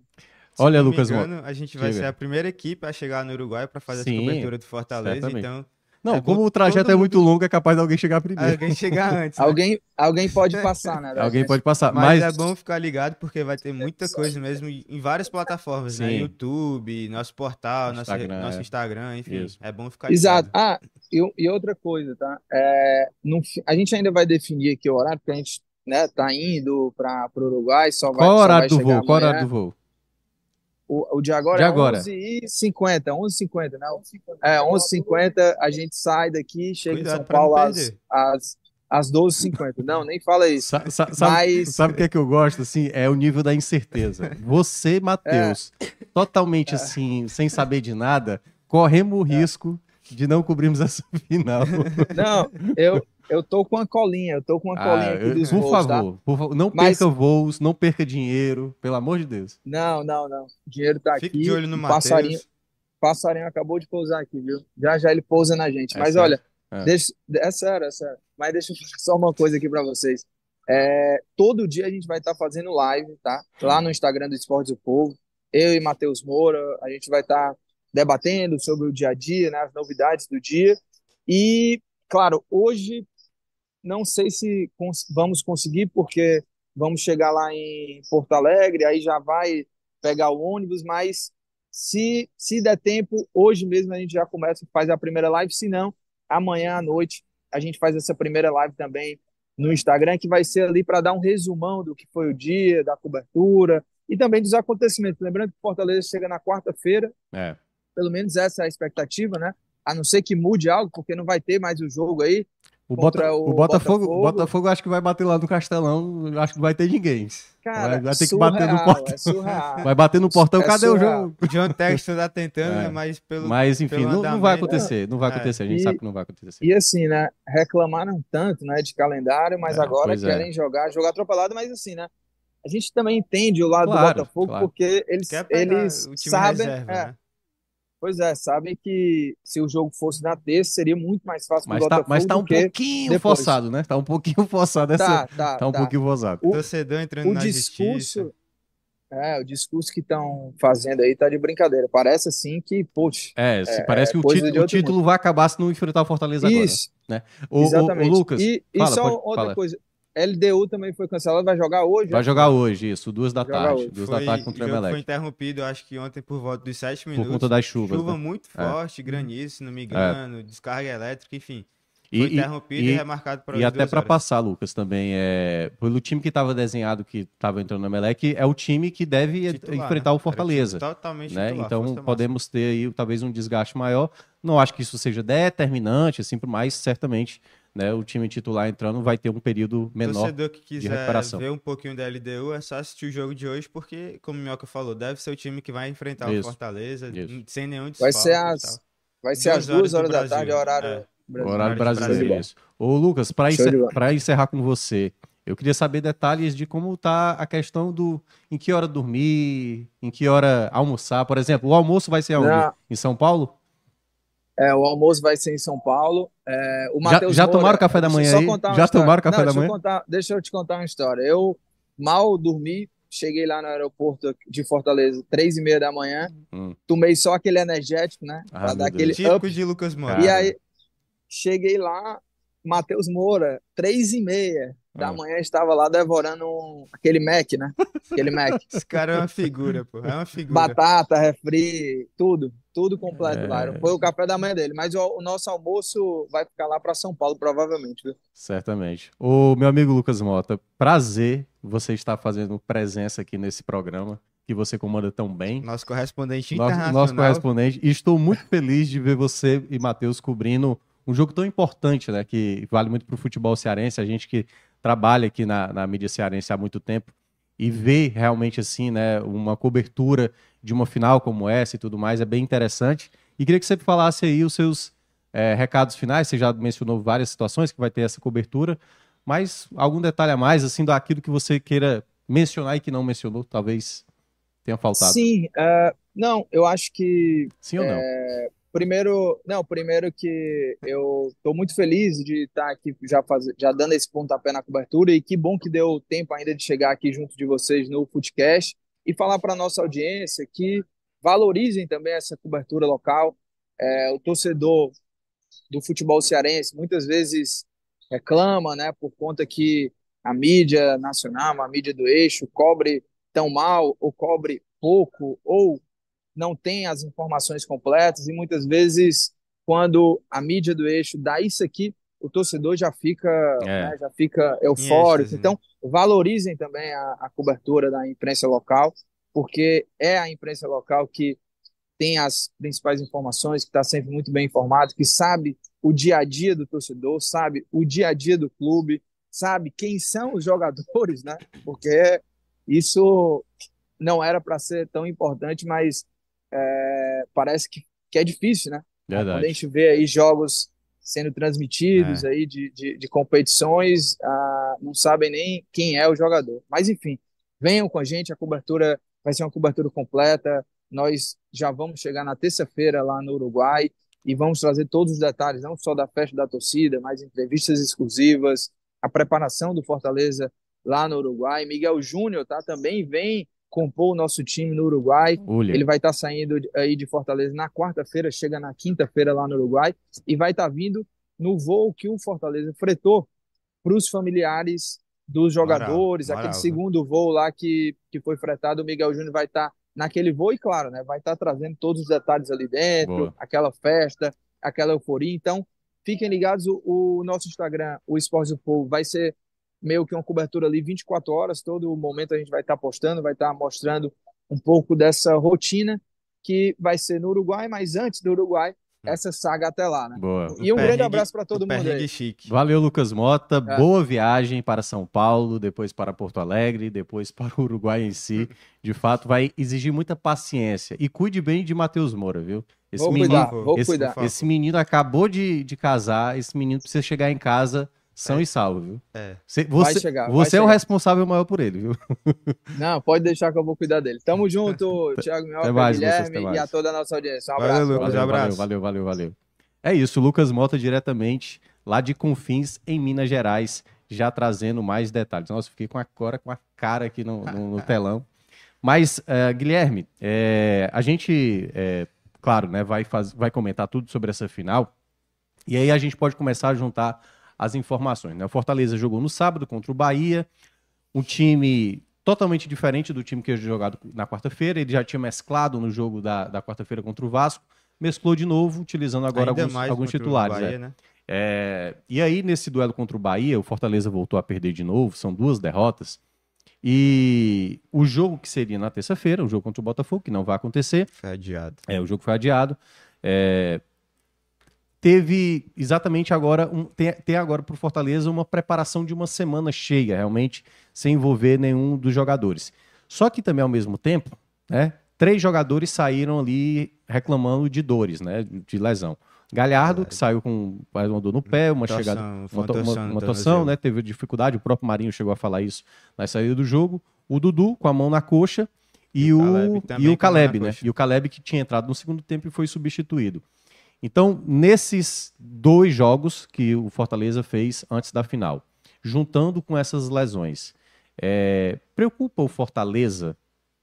Se Olha, Lucas engano, a gente vai Diga. ser a primeira equipe a chegar no Uruguai para fazer Sim, essa cobertura do Fortaleza. certamente. Então, Não, É como o trajeto é muito longo, é capaz de alguém chegar primeiro. alguém chegar antes. né? Alguém, alguém pode passar, né? Alguém pode passar. Mas, Mas, é bom ficar ligado porque vai ter muita coisa mesmo em várias plataformas, né? Sim. YouTube, nosso portal, nosso Instagram, nosso é. Instagram, enfim. Isso. É bom ficar ligado. Exato. Ah, e, e outra coisa, tá? É, a gente ainda vai definir aqui o horário, porque a gente né, tá indo para o Uruguai, só vai, qual horário vai do chegar voo? Qual o amanhã. horário do voo? O, o de agora De é agora. 11h50, 11h50, né? É, 11h50 a gente sai daqui, chega Cuidado em São Paulo às, às, às 12h50. Não, nem fala isso. Sa- sa- sabe, Mas- sabe o que é que eu gosto, assim? É o nível da incerteza. Você, Matheus, totalmente assim, sem saber de nada, corremos o risco de não cobrirmos essa final. Não, eu, eu tô com a colinha, eu tô com a colinha Ah, aqui eu- dos por voos, tá? favor, por favor, não Mas- perca voos, não perca dinheiro, pelo amor de Deus. Não, não, não. O dinheiro tá Fique aqui. de olho no Matheus. passarinho, passarinho acabou de pousar aqui, viu? Já já ele pousa na gente. É Mas sério? olha, É. deixa, é sério, é sério. Mas deixa eu falar só uma coisa aqui pra vocês. É, todo dia a gente vai estar fazendo live, tá? Lá no Instagram do Esportes do Povo. Eu e Matheus Moura, a gente vai estar debatendo sobre o dia a dia, né, as novidades do dia. E, claro, hoje não sei se cons- vamos conseguir, porque vamos chegar lá em Porto Alegre, aí já vai pegar o ônibus, mas se, se der tempo, hoje mesmo a gente já começa, faz a primeira live, se não, amanhã à noite a gente faz essa primeira live também no Instagram, que vai ser ali para dar um resumão do que foi o dia, da cobertura e também dos acontecimentos. Lembrando que Fortaleza chega na quarta-feira, É. pelo menos essa é a expectativa, né? A não ser que mude algo, porque não vai ter mais o jogo aí. O, Bota, o, Botafogo, Botafogo, Botafogo acho que vai bater lá no Castelão, acho que não vai ter ninguém. Cara, vai, vai ter surreal, que bater no portão. É surreal. Vai bater no portão, É cadê o surreal. jogo? O John Texton tá tentando, É. né? Mas pelo. Mas enfim, pelo não, não vai andamento- acontecer, não vai É. acontecer, a gente E- sabe que não vai acontecer. E assim, né? Reclamaram tanto, né, de calendário, mas É, agora é. querem jogar, jogar atropelado, mas assim, né? A gente também entende o lado Claro, do Botafogo, claro. porque eles, eles o sabem, reserva, é, né? Pois é, sabem que se o jogo fosse na terça, seria muito mais fácil pro Mas tá, mas tá um pouquinho depois. forçado, né? Tá um pouquinho forçado essa. tá, tá, Tá um tá. pouquinho forçado. O- Torcedor entrando O na discurso, justiça. é, o discurso que estão fazendo aí tá de brincadeira. Parece assim que, poxa, É, se- parece que o, título- o título vai acabar se não enfrentar o Fortaleza isso, agora. O, o- exatamente. o Lucas, e, e fala, só pode- outra fala. coisa, LDU também foi cancelado, vai jogar hoje? vai jogar hoje, isso, duas da tarde. hoje. Duas Foi, da tarde contra o jogo foi Emelec. interrompido, acho que ontem por volta dos sete Por minutos. conta das chuvas. Chuva né? muito É. forte, granizo, se não me engano, descarga elétrica, enfim. E, Foi e- interrompido e, e- remarcado para E até para passar, Lucas, também, é, pelo time que estava desenhado, que estava entrando no Emelec, é o time que deve Titular, enfrentar né? o Fortaleza. Era Totalmente né? titular, Então podemos ter aí talvez um desgaste maior. Não acho que isso seja determinante, assim, mas certamente né, o time titular entrando vai ter um período menor. Torcedor que quiser recuperação. ver um pouquinho da LDU é só assistir o jogo de hoje, porque, como o Minhoca falou, deve ser o time que vai enfrentar Isso, o Fortaleza isso. sem nenhum Vai desfalque ser e às, vai ser às Duas horas horas da tarde, Brasil. horário É. brasileiro. Horário Horário de brasileiro. Brasília. Isso. Ô, Lucas, para de bola. encerrar com você, eu queria saber detalhes de como tá a questão do em que hora dormir, em que hora almoçar. Por exemplo, o almoço vai ser aonde? Em São Paulo? É, o almoço vai ser em São Paulo. É, o Já- Matheus já Moura- tomaram café da manhã aí? Já tomaram café Não, da deixa eu manhã? contar- deixa eu te contar uma história. Eu mal dormi, cheguei lá no aeroporto de Fortaleza, três e meia da manhã, Hum. tomei só aquele energético, né? Ah, pra dar aquele. Típico up. de Lucas Moura. E aí, cheguei lá, Matheus Moura, três e meia da Ah. manhã, estava lá devorando um- aquele Mac, né? Aquele Mac. Esse cara é uma figura, pô. É uma figura. Batata, refri, tudo, tudo completo É. lá. Foi o café da manhã dele. Mas o, o nosso almoço vai ficar lá para São Paulo, provavelmente, viu? Certamente. O meu amigo Lucas Mota, prazer você estar fazendo presença aqui nesse programa que você comanda tão bem. Nosso correspondente Nosso, internacional. nosso correspondente. E estou muito feliz de ver você e Matheus cobrindo um jogo tão importante, né? Que vale muito para o futebol cearense. A gente que trabalha aqui na, na mídia cearense há muito tempo e ver realmente assim, né? Uma cobertura de uma final como essa e tudo mais é bem interessante. E queria que você falasse aí os seus eh, recados finais. Você já mencionou várias situações que vai ter essa cobertura, mas algum detalhe a mais, assim, daquilo que você queira mencionar e que não mencionou, talvez tenha faltado. Sim, é, não, eu acho que Sim ou não? Primeiro, não, primeiro que eu estou muito feliz de estar aqui já, faz, já dando esse pontapé na cobertura e que bom que deu tempo ainda de chegar aqui junto de vocês no Footcast e falar para a nossa audiência que valorizem também essa cobertura local. É, o torcedor do futebol cearense muitas vezes reclama, né, por conta que a mídia nacional, a mídia do eixo, cobre tão mal ou cobre pouco ou não tem as informações completas e muitas vezes quando a mídia do eixo dá isso aqui, o torcedor já fica, É. né, já fica eufórico. êxtase, né? Então, valorizem também a, a cobertura da imprensa local, porque é a imprensa local que tem as principais informações, que está sempre muito bem informado, que sabe o dia a dia do torcedor, sabe o dia a dia do clube, sabe quem são os jogadores, né? Porque isso não era para ser tão importante, mas é, parece que, que é difícil, né? Quando a Verdade. gente vê aí jogos sendo transmitidos aí de, de, de competições, ah, não sabem nem quem é o jogador. Mas enfim, venham com a gente, a cobertura vai ser uma cobertura completa. Nós já vamos chegar na terça-feira lá no Uruguai e vamos trazer todos os detalhes, não só da festa da torcida, mas entrevistas exclusivas, a preparação do Fortaleza lá no Uruguai. Miguel Júnior, tá? Também vem compor o nosso time no Uruguai. Olha, Ele vai estar saindo de- aí de Fortaleza na quarta-feira, chega na quinta-feira lá no Uruguai e vai estar vindo no voo que o Fortaleza fretou para os familiares dos jogadores, moral, aquele segundo voo lá que, que foi fretado, o Miguel Júnior vai estar naquele voo e, claro, né, vai estar trazendo todos os detalhes ali dentro, Boa. aquela festa, aquela euforia. Então, fiquem ligados, o, o nosso Instagram, o Esporte do Povo, vai ser meio que uma cobertura ali 24 horas, todo momento a gente vai estar postando, vai estar mostrando um pouco dessa rotina que vai ser no Uruguai, mas antes do Uruguai, essa saga até lá, né? Boa. E um grande abraço para todo o mundo aí. chique. Valeu, Lucas Mota. É. Boa viagem para São Paulo, depois para Porto Alegre, depois para o Uruguai em si. De fato, vai exigir muita paciência. E cuide bem de Matheus Moura, viu? Esse Vou menino, cuidar, vou esse, cuidar. esse menino acabou de, de casar, esse menino precisa chegar em casa são e salvo, viu? É. Você, você, chegar, vai você é o responsável maior por ele, viu? Não, pode deixar que eu vou cuidar dele. Tamo junto, Thiago Minhoca, mais, Guilherme e a toda a nossa audiência. Um Valeu, abraço. Lucas. Valeu, abraço. valeu, valeu, valeu, valeu. É isso, Lucas Mota diretamente lá de Confins, em Minas Gerais, já trazendo mais detalhes. Nossa, fiquei com a, agora com a cara aqui no, no- no telão. Mas, eh, Guilherme, eh, a gente, eh, claro, né, vai, faz- vai comentar tudo sobre essa final. E aí a gente pode começar a juntar as informações. Né? O Fortaleza jogou no sábado contra o Bahia, um time totalmente diferente do time que tinha jogado na quarta-feira. Ele já tinha mesclado no jogo da, da quarta-feira contra o Vasco, mesclou de novo, utilizando agora Ainda alguns, alguns titulares. Bahia, é. né? É, e aí, nesse duelo contra o Bahia, o Fortaleza voltou a perder de novo, são duas derrotas. E o jogo que seria na terça-feira, o jogo contra o Botafogo, que não vai acontecer, Foi adiado. é, o jogo foi adiado. É, teve exatamente agora, um, tem, tem agora para o Fortaleza uma preparação de uma semana cheia, realmente, sem envolver nenhum dos jogadores. Só que também, ao mesmo tempo, né, três jogadores saíram ali reclamando de dores, né, de lesão. Galhardo, que saiu com mais uma dor no pé, uma Torção, chegada, uma, uma to- uma, torção uma torção, tornozelo. né? Teve dificuldade, o próprio Marinho chegou a falar isso na saída do jogo. O Dudu com a mão na coxa e, E o Caleb e o Caleb, né? E o Caleb que tinha entrado no segundo tempo e foi substituído. Então, nesses dois jogos que o Fortaleza fez antes da final, juntando com essas lesões, é, preocupa o Fortaleza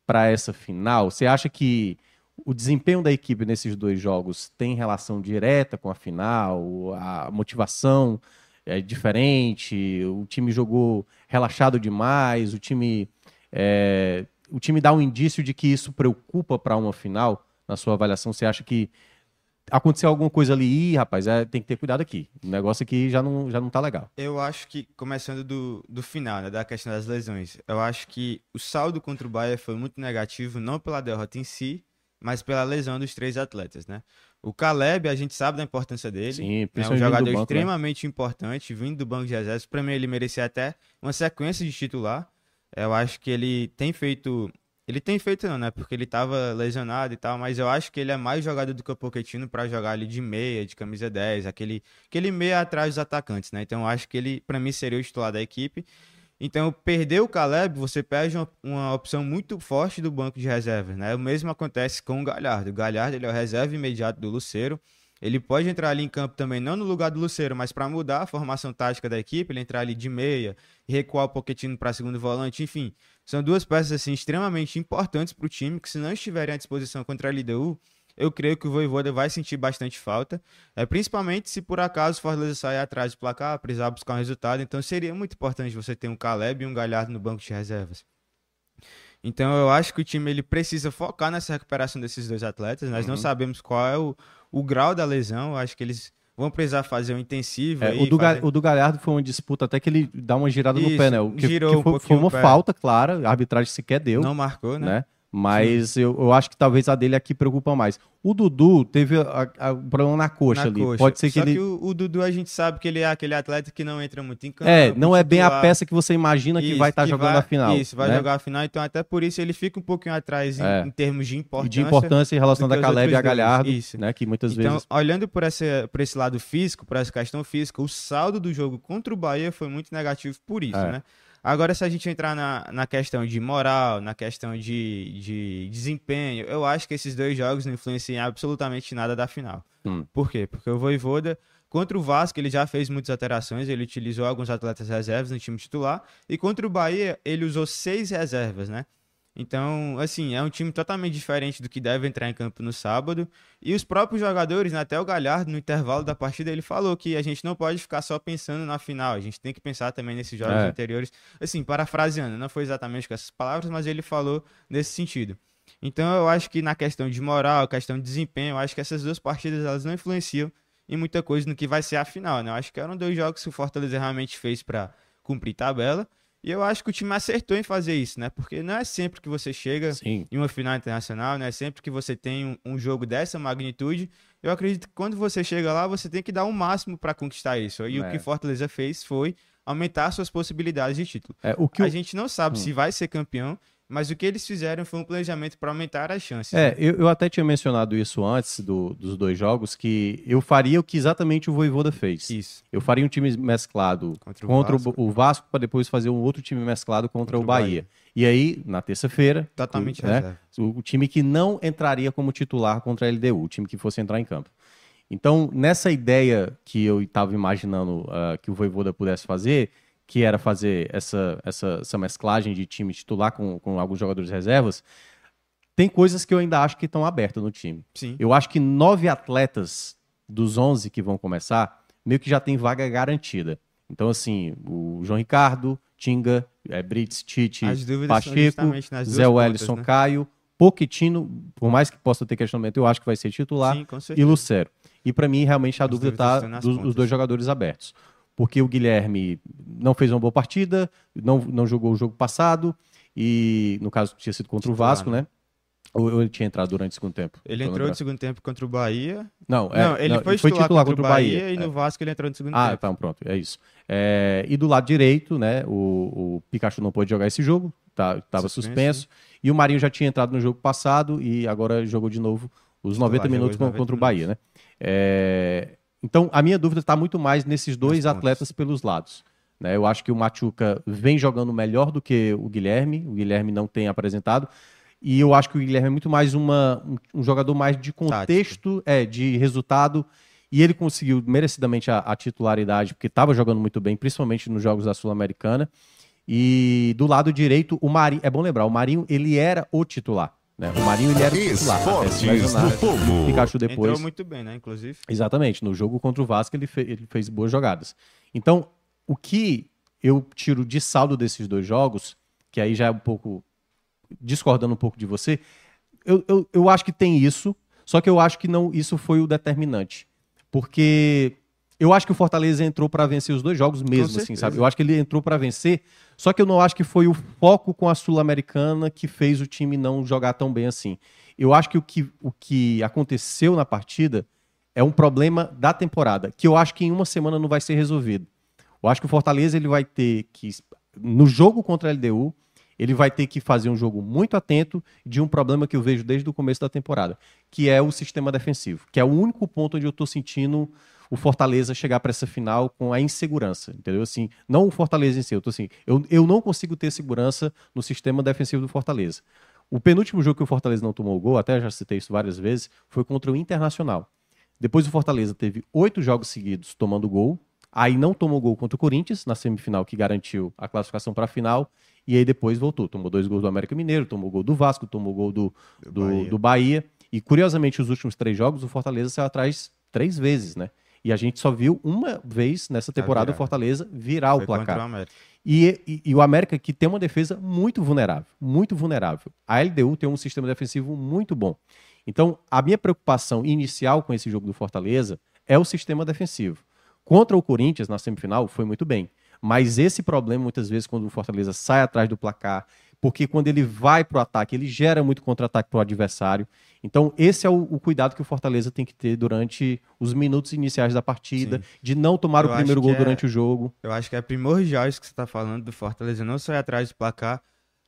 para essa final? Você acha que o desempenho da equipe nesses dois jogos tem relação direta com a final? A motivação é diferente? O time jogou relaxado demais? O time, é, o time dá um indício de que isso preocupa para uma final? Na sua avaliação, você acha que aconteceu alguma coisa ali? Ih, rapaz, é, tem que ter cuidado aqui. O negócio aqui já não, já não tá legal. Eu acho que, começando do, do final, né, da questão das lesões, eu acho que o saldo contra o Bahia foi muito negativo, não pela derrota em si, mas pela lesão dos três atletas, né? O Caleb, a gente sabe da importância dele. Sim, é um principalmente jogador do banco, né? extremamente importante, vindo do banco de reservas. Para mim, ele merecia até uma sequência de titular. Eu acho que ele tem feito. Ele tem feito, não, né? Porque ele tava lesionado e tal, mas eu acho que ele é mais jogador do que o Pochettino para jogar ali de meia, de camisa 10, aquele, aquele meia atrás dos atacantes, né? Então eu acho que ele, para mim, seria o titular da equipe. Então, perder o Caleb, você perde uma, uma opção muito forte do banco de reservas, né? O mesmo acontece com o Galhardo. O Galhardo, ele é o reserva imediato do Luceiro. Ele pode entrar ali em campo também, não no lugar do Luceiro, mas para mudar a formação tática da equipe, ele entrar ali de meia, recuar o Pochettino para segundo volante, enfim. São duas peças assim extremamente importantes para o time que se não estiverem à disposição contra a LDU, eu creio que o Voivoda vai sentir bastante falta, é, principalmente se por acaso o Fortaleza sair atrás do placar, precisar buscar um resultado, então seria muito importante você ter um Caleb e um Galhardo no banco de reservas. Então eu acho que o time ele precisa focar nessa recuperação desses dois atletas. Nós não Uhum. sabemos qual é o, o grau da lesão. Eu acho que eles vão precisar fazer um intensivo. É, aí, o, do fazer- o do Galhardo foi uma disputa até que ele dá uma girada no Isso, pé, né? O que, girou que um foi, foi pouquinho uma pé. falta, clara, a arbitragem sequer deu, não marcou, né? né? Mas eu, eu acho que talvez a dele aqui preocupa mais. O Dudu teve a- a- o problema na coxa Na ali. coxa. Pode ser que Só ele. que o, o Dudu a gente sabe que ele é aquele atleta que não entra muito em campo. É, não é bem a titular. peça que você imagina que Isso, vai estar que jogando vai- a final. Isso, vai né? jogar a final. Então, até por isso, ele fica um pouquinho atrás em, É. em termos de E importância. de importância em relação os Caleb e a dois. Galhardo, Isso. né? Que muitas Então, vezes. olhando por esse, por esse lado físico, por essa questão física, o saldo do jogo contra o Bahia foi muito negativo por isso, É. né? Agora, se a gente entrar na, na questão de moral, na questão de, de desempenho, eu acho que esses dois jogos não influenciam em absolutamente nada da final. Hum. Por quê? Porque o Voivoda, contra o Vasco, ele já fez muitas alterações, ele utilizou alguns atletas reservas no time titular, e contra o Bahia, ele usou seis reservas, né? Então, assim, é um time totalmente diferente do que deve entrar em campo no sábado. E os próprios jogadores, né, até o Galhardo, no intervalo da partida, ele falou que a gente não pode ficar só pensando na final, a gente tem que pensar também nesses jogos É. anteriores. Assim, parafraseando, não foi exatamente com essas palavras, mas ele falou nesse sentido. Então, eu acho que na questão de moral, questão de desempenho, eu acho que essas duas partidas elas não influenciam em muita coisa no que vai ser a final, né? Eu acho que eram dois jogos que o Fortaleza realmente fez para cumprir tabela. E eu acho que o time acertou em fazer isso, né? Porque não é sempre que você chega Sim. em uma final internacional, não é sempre que você tem um, um jogo dessa magnitude. Eu acredito que quando você chega lá, você tem que dar o máximo para conquistar isso. E É. o que Fortaleza fez foi aumentar suas possibilidades de título. É, o que A o- gente não sabe Hum. se vai ser campeão, mas o que eles fizeram foi um planejamento para aumentar as chances. É, eu, eu até tinha mencionado isso antes do- dos dois jogos, que eu faria o que exatamente o Voivoda fez. Isso. Eu faria um time mesclado Contra o contra, Vasco. o, o Vasco para depois fazer um outro time mesclado contra, Contra o o Bahia. E aí, na terça-feira, Totalmente né, reserva. o, o time que não entraria como titular contra a LDU, o time que fosse entrar em campo. Então, nessa ideia que eu estava imaginando ah, que o Voivoda pudesse fazer, que era fazer essa, essa, essa mesclagem de time titular com, com alguns jogadores reservas, tem coisas que eu ainda acho que estão abertas no time. Sim. Eu acho que nove atletas dos 11 que vão começar, meio que já tem vaga garantida. Então, assim, o João Ricardo, Tinga, é, Brits, Tite, Pacheco, Zé Wellison, né? Caio, Poquetino, por mais que possa ter questionamento, eu acho que vai ser titular, Sim, e. Lucero. E para mim, realmente, a As dúvida dúvidas está dos dois jogadores abertos. Porque o Guilherme não fez uma boa partida, não, não jogou o jogo passado, e no caso tinha sido contra o Vasco, né? né? Ou ele tinha entrado durante o segundo tempo? Ele entrou no segundo tempo contra o Bahia. Não, é, não, ele foi, titular, contra, o Bahia, e É. no Vasco ele entrou no segundo Ah, tempo. tá, pronto, é isso. É, e do lado direito, né, o, o Pikachu não pôde jogar esse jogo, tá, tava Suspenso, suspenso, e o Marinho já tinha entrado no jogo passado e agora jogou de novo os Titular, 90 jogou minutos os con- 90 contra o Bahia, né? É, então, a minha dúvida está muito mais nesses dois atletas pelos lados. Né? Eu acho que o Machuca vem jogando melhor do que o Guilherme, o Guilherme não tem apresentado, e eu acho que o Guilherme é muito mais uma, um, um jogador mais de contexto, é, de resultado, e ele conseguiu merecidamente a, a titularidade, porque estava jogando muito bem, principalmente nos jogos da Sul-Americana. E do lado direito, o Marinho, é bom lembrar, o Marinho, ele era o titular. Né? O Marinho, ele era titular. até se lesionar. Pikachu depois... Entrou muito bem, né? Inclusive. Exatamente. No jogo contra o Vasco, ele, fe- ele fez boas jogadas. Então, o que eu tiro de saldo desses dois jogos, que aí já é um pouco discordando um pouco de você, eu, eu, eu acho que tem isso, só que eu acho que não isso foi o determinante. Porque eu acho que o Fortaleza entrou para vencer os dois jogos mesmo, assim, sabe? Eu acho que ele entrou para vencer, só que eu não acho que foi o foco com a Sul-Americana que fez o time não jogar tão bem assim. Eu acho que o que, o que aconteceu na partida é um problema da temporada, que eu acho que em uma semana não vai ser resolvido. Eu acho que o Fortaleza ele vai ter que, no jogo contra a LDU, ele vai ter que fazer um jogo muito atento de um problema que eu vejo desde o começo da temporada, que é o sistema defensivo, que é o único ponto onde eu estou sentindo o Fortaleza chegar para essa final com a insegurança, entendeu? Assim, não o Fortaleza em si, eu tô assim, eu, eu não consigo ter segurança no sistema defensivo do Fortaleza. O penúltimo jogo que o Fortaleza não tomou gol, até já citei isso várias vezes, foi contra o Internacional. Depois o Fortaleza teve oito jogos seguidos tomando gol, aí não tomou gol contra o Corinthians, na semifinal que garantiu a classificação para a final, e aí depois voltou. Tomou dois gols do América Mineiro, tomou gol do Vasco, tomou gol do, do, Bahia. do Bahia. E curiosamente, os últimos três jogos, o Fortaleza saiu atrás três vezes, né? E a gente só viu uma vez nessa temporada o. Fortaleza virar o Foi contra placar. o. E, e- e o América que tem uma defesa muito vulnerável, muito vulnerável. A LDU tem um sistema defensivo muito bom. Então, a minha preocupação inicial com esse jogo do Fortaleza é o sistema defensivo. Contra o Corinthians na semifinal foi muito bem, mas esse problema muitas vezes quando o Fortaleza sai atrás do placar, porque quando ele vai para o ataque, ele gera muito contra-ataque para o adversário. Então, esse é o, o cuidado que o Fortaleza tem que ter durante os minutos iniciais da partida, Sim. de não tomar Eu o primeiro gol é- durante o jogo. Eu acho que é primordial isso que você está falando do Fortaleza não sair atrás do placar,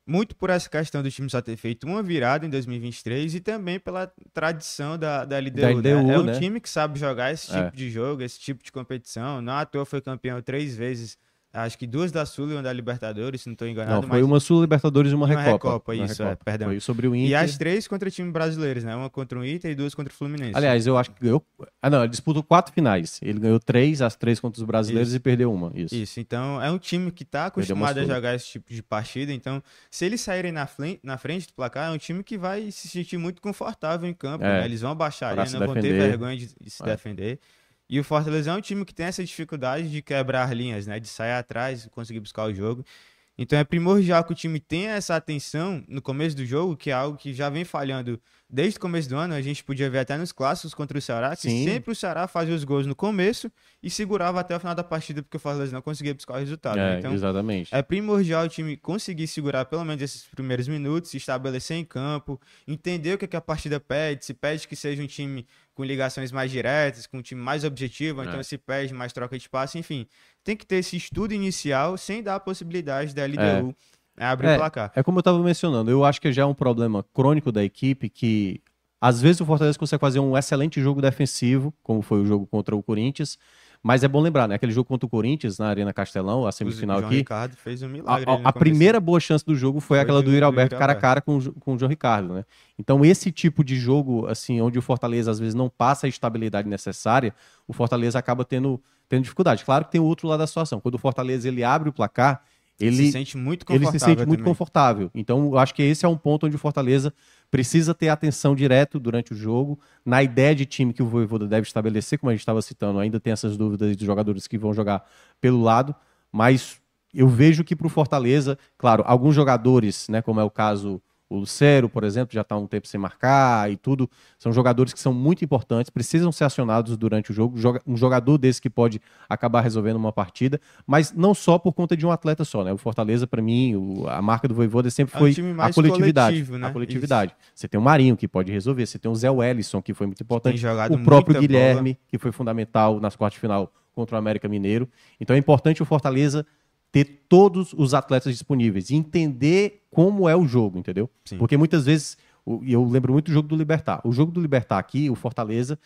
muito por essa questão do time só ter feito uma virada em 2023 e também pela tradição da, da LDU. Da né? LDU, É um né? time que sabe jogar esse tipo É. de jogo, esse tipo de competição. Não à toa foi campeão três vezes, acho que duas da Sul e uma da Libertadores, se não estou enganado. Não, foi uma Sul-Libertadores e uma, e uma Recopa. Recopa, Uma isso, é, perdão. Foi sobre o Inter. E as três contra time brasileiros, né? Uma contra o Inter e duas contra o Fluminense. Aliás, eu acho que ganhou... Ah, não, ele disputou quatro finais. Ele ganhou três, as três contra os brasileiros Isso. e perdeu uma. Isso. Isso, então é um time que tá uma acostumado a jogar esse tipo de partida. Então, se eles saírem na frente, na frente do placar, é um time que vai se sentir muito confortável em campo. É, né? Eles vão baixar pra ali, se não vão ter vergonha de, de se É. defender. E o Fortaleza é um time que tem essa dificuldade de quebrar linhas, né? De sair atrás, conseguir buscar o jogo. Então é primordial que o time tenha essa atenção no começo do jogo, que é algo que já vem falhando desde o começo do ano. A gente podia ver até nos clássicos contra o Ceará, que Sim. sempre o Ceará fazia os gols no começo e segurava até o final da partida, porque o Fortaleza não conseguia buscar o resultado. né? É, Então exatamente. é primordial o time conseguir segurar pelo menos esses primeiros minutos, se estabelecer em campo, entender o que, é que a partida pede, se pede que seja um time com ligações mais diretas, com um time mais objetivo, então É. se pede mais troca de passe, enfim. Tem que ter esse estudo inicial sem dar a possibilidade da LDU né, abrir É. o placar. É como eu estava mencionando, eu acho que já é um problema crônico da equipe que às vezes o Fortaleza consegue fazer um excelente jogo defensivo, como foi o jogo contra o Corinthians, mas é bom lembrar, né? Aquele jogo contra o Corinthians na Arena Castelão, a O semifinal João aqui, Ricardo fez um a, milagre. a- a começo. primeira boa chance do jogo foi, Foi aquela do- do Yuri do Alberto Yuri cara a cara com, o com o João Ricardo, né? Então esse tipo de jogo, assim, onde o Fortaleza às vezes não passa a estabilidade necessária, o Fortaleza acaba tendo, tendo dificuldade. Claro que tem o outro lado da situação. Quando o Fortaleza ele abre o placar, ele se sente muito ele confortável se sente muito também. confortável. Então, eu acho que esse é um ponto onde o Fortaleza precisa ter atenção direto durante o jogo, na ideia de time que o Voivoda deve estabelecer, como a gente estava citando, ainda tem essas dúvidas dos jogadores que vão jogar pelo lado, mas eu vejo que para o Fortaleza, claro, alguns jogadores, né, como é o caso o Lucero, por exemplo, já está um tempo sem marcar e tudo, são jogadores que são muito importantes, precisam ser acionados durante o jogo, um jogador desse que pode acabar resolvendo uma partida, mas não só por conta de um atleta só, né? O Fortaleza, para mim, o- a marca do Voivoda sempre É foi time a coletividade. né? A coletividade. Você tem o Marinho, que pode resolver, você tem o Zé Wellison, que foi muito importante, o próprio Guilherme, que foi fundamental nas quartas de final contra o América Mineiro. Então é importante o Fortaleza ter todos os atletas disponíveis e entender como é o jogo, entendeu? Sim. Porque muitas vezes, e eu lembro muito do jogo do Libertar. O jogo do Libertar aqui, o Fortaleza,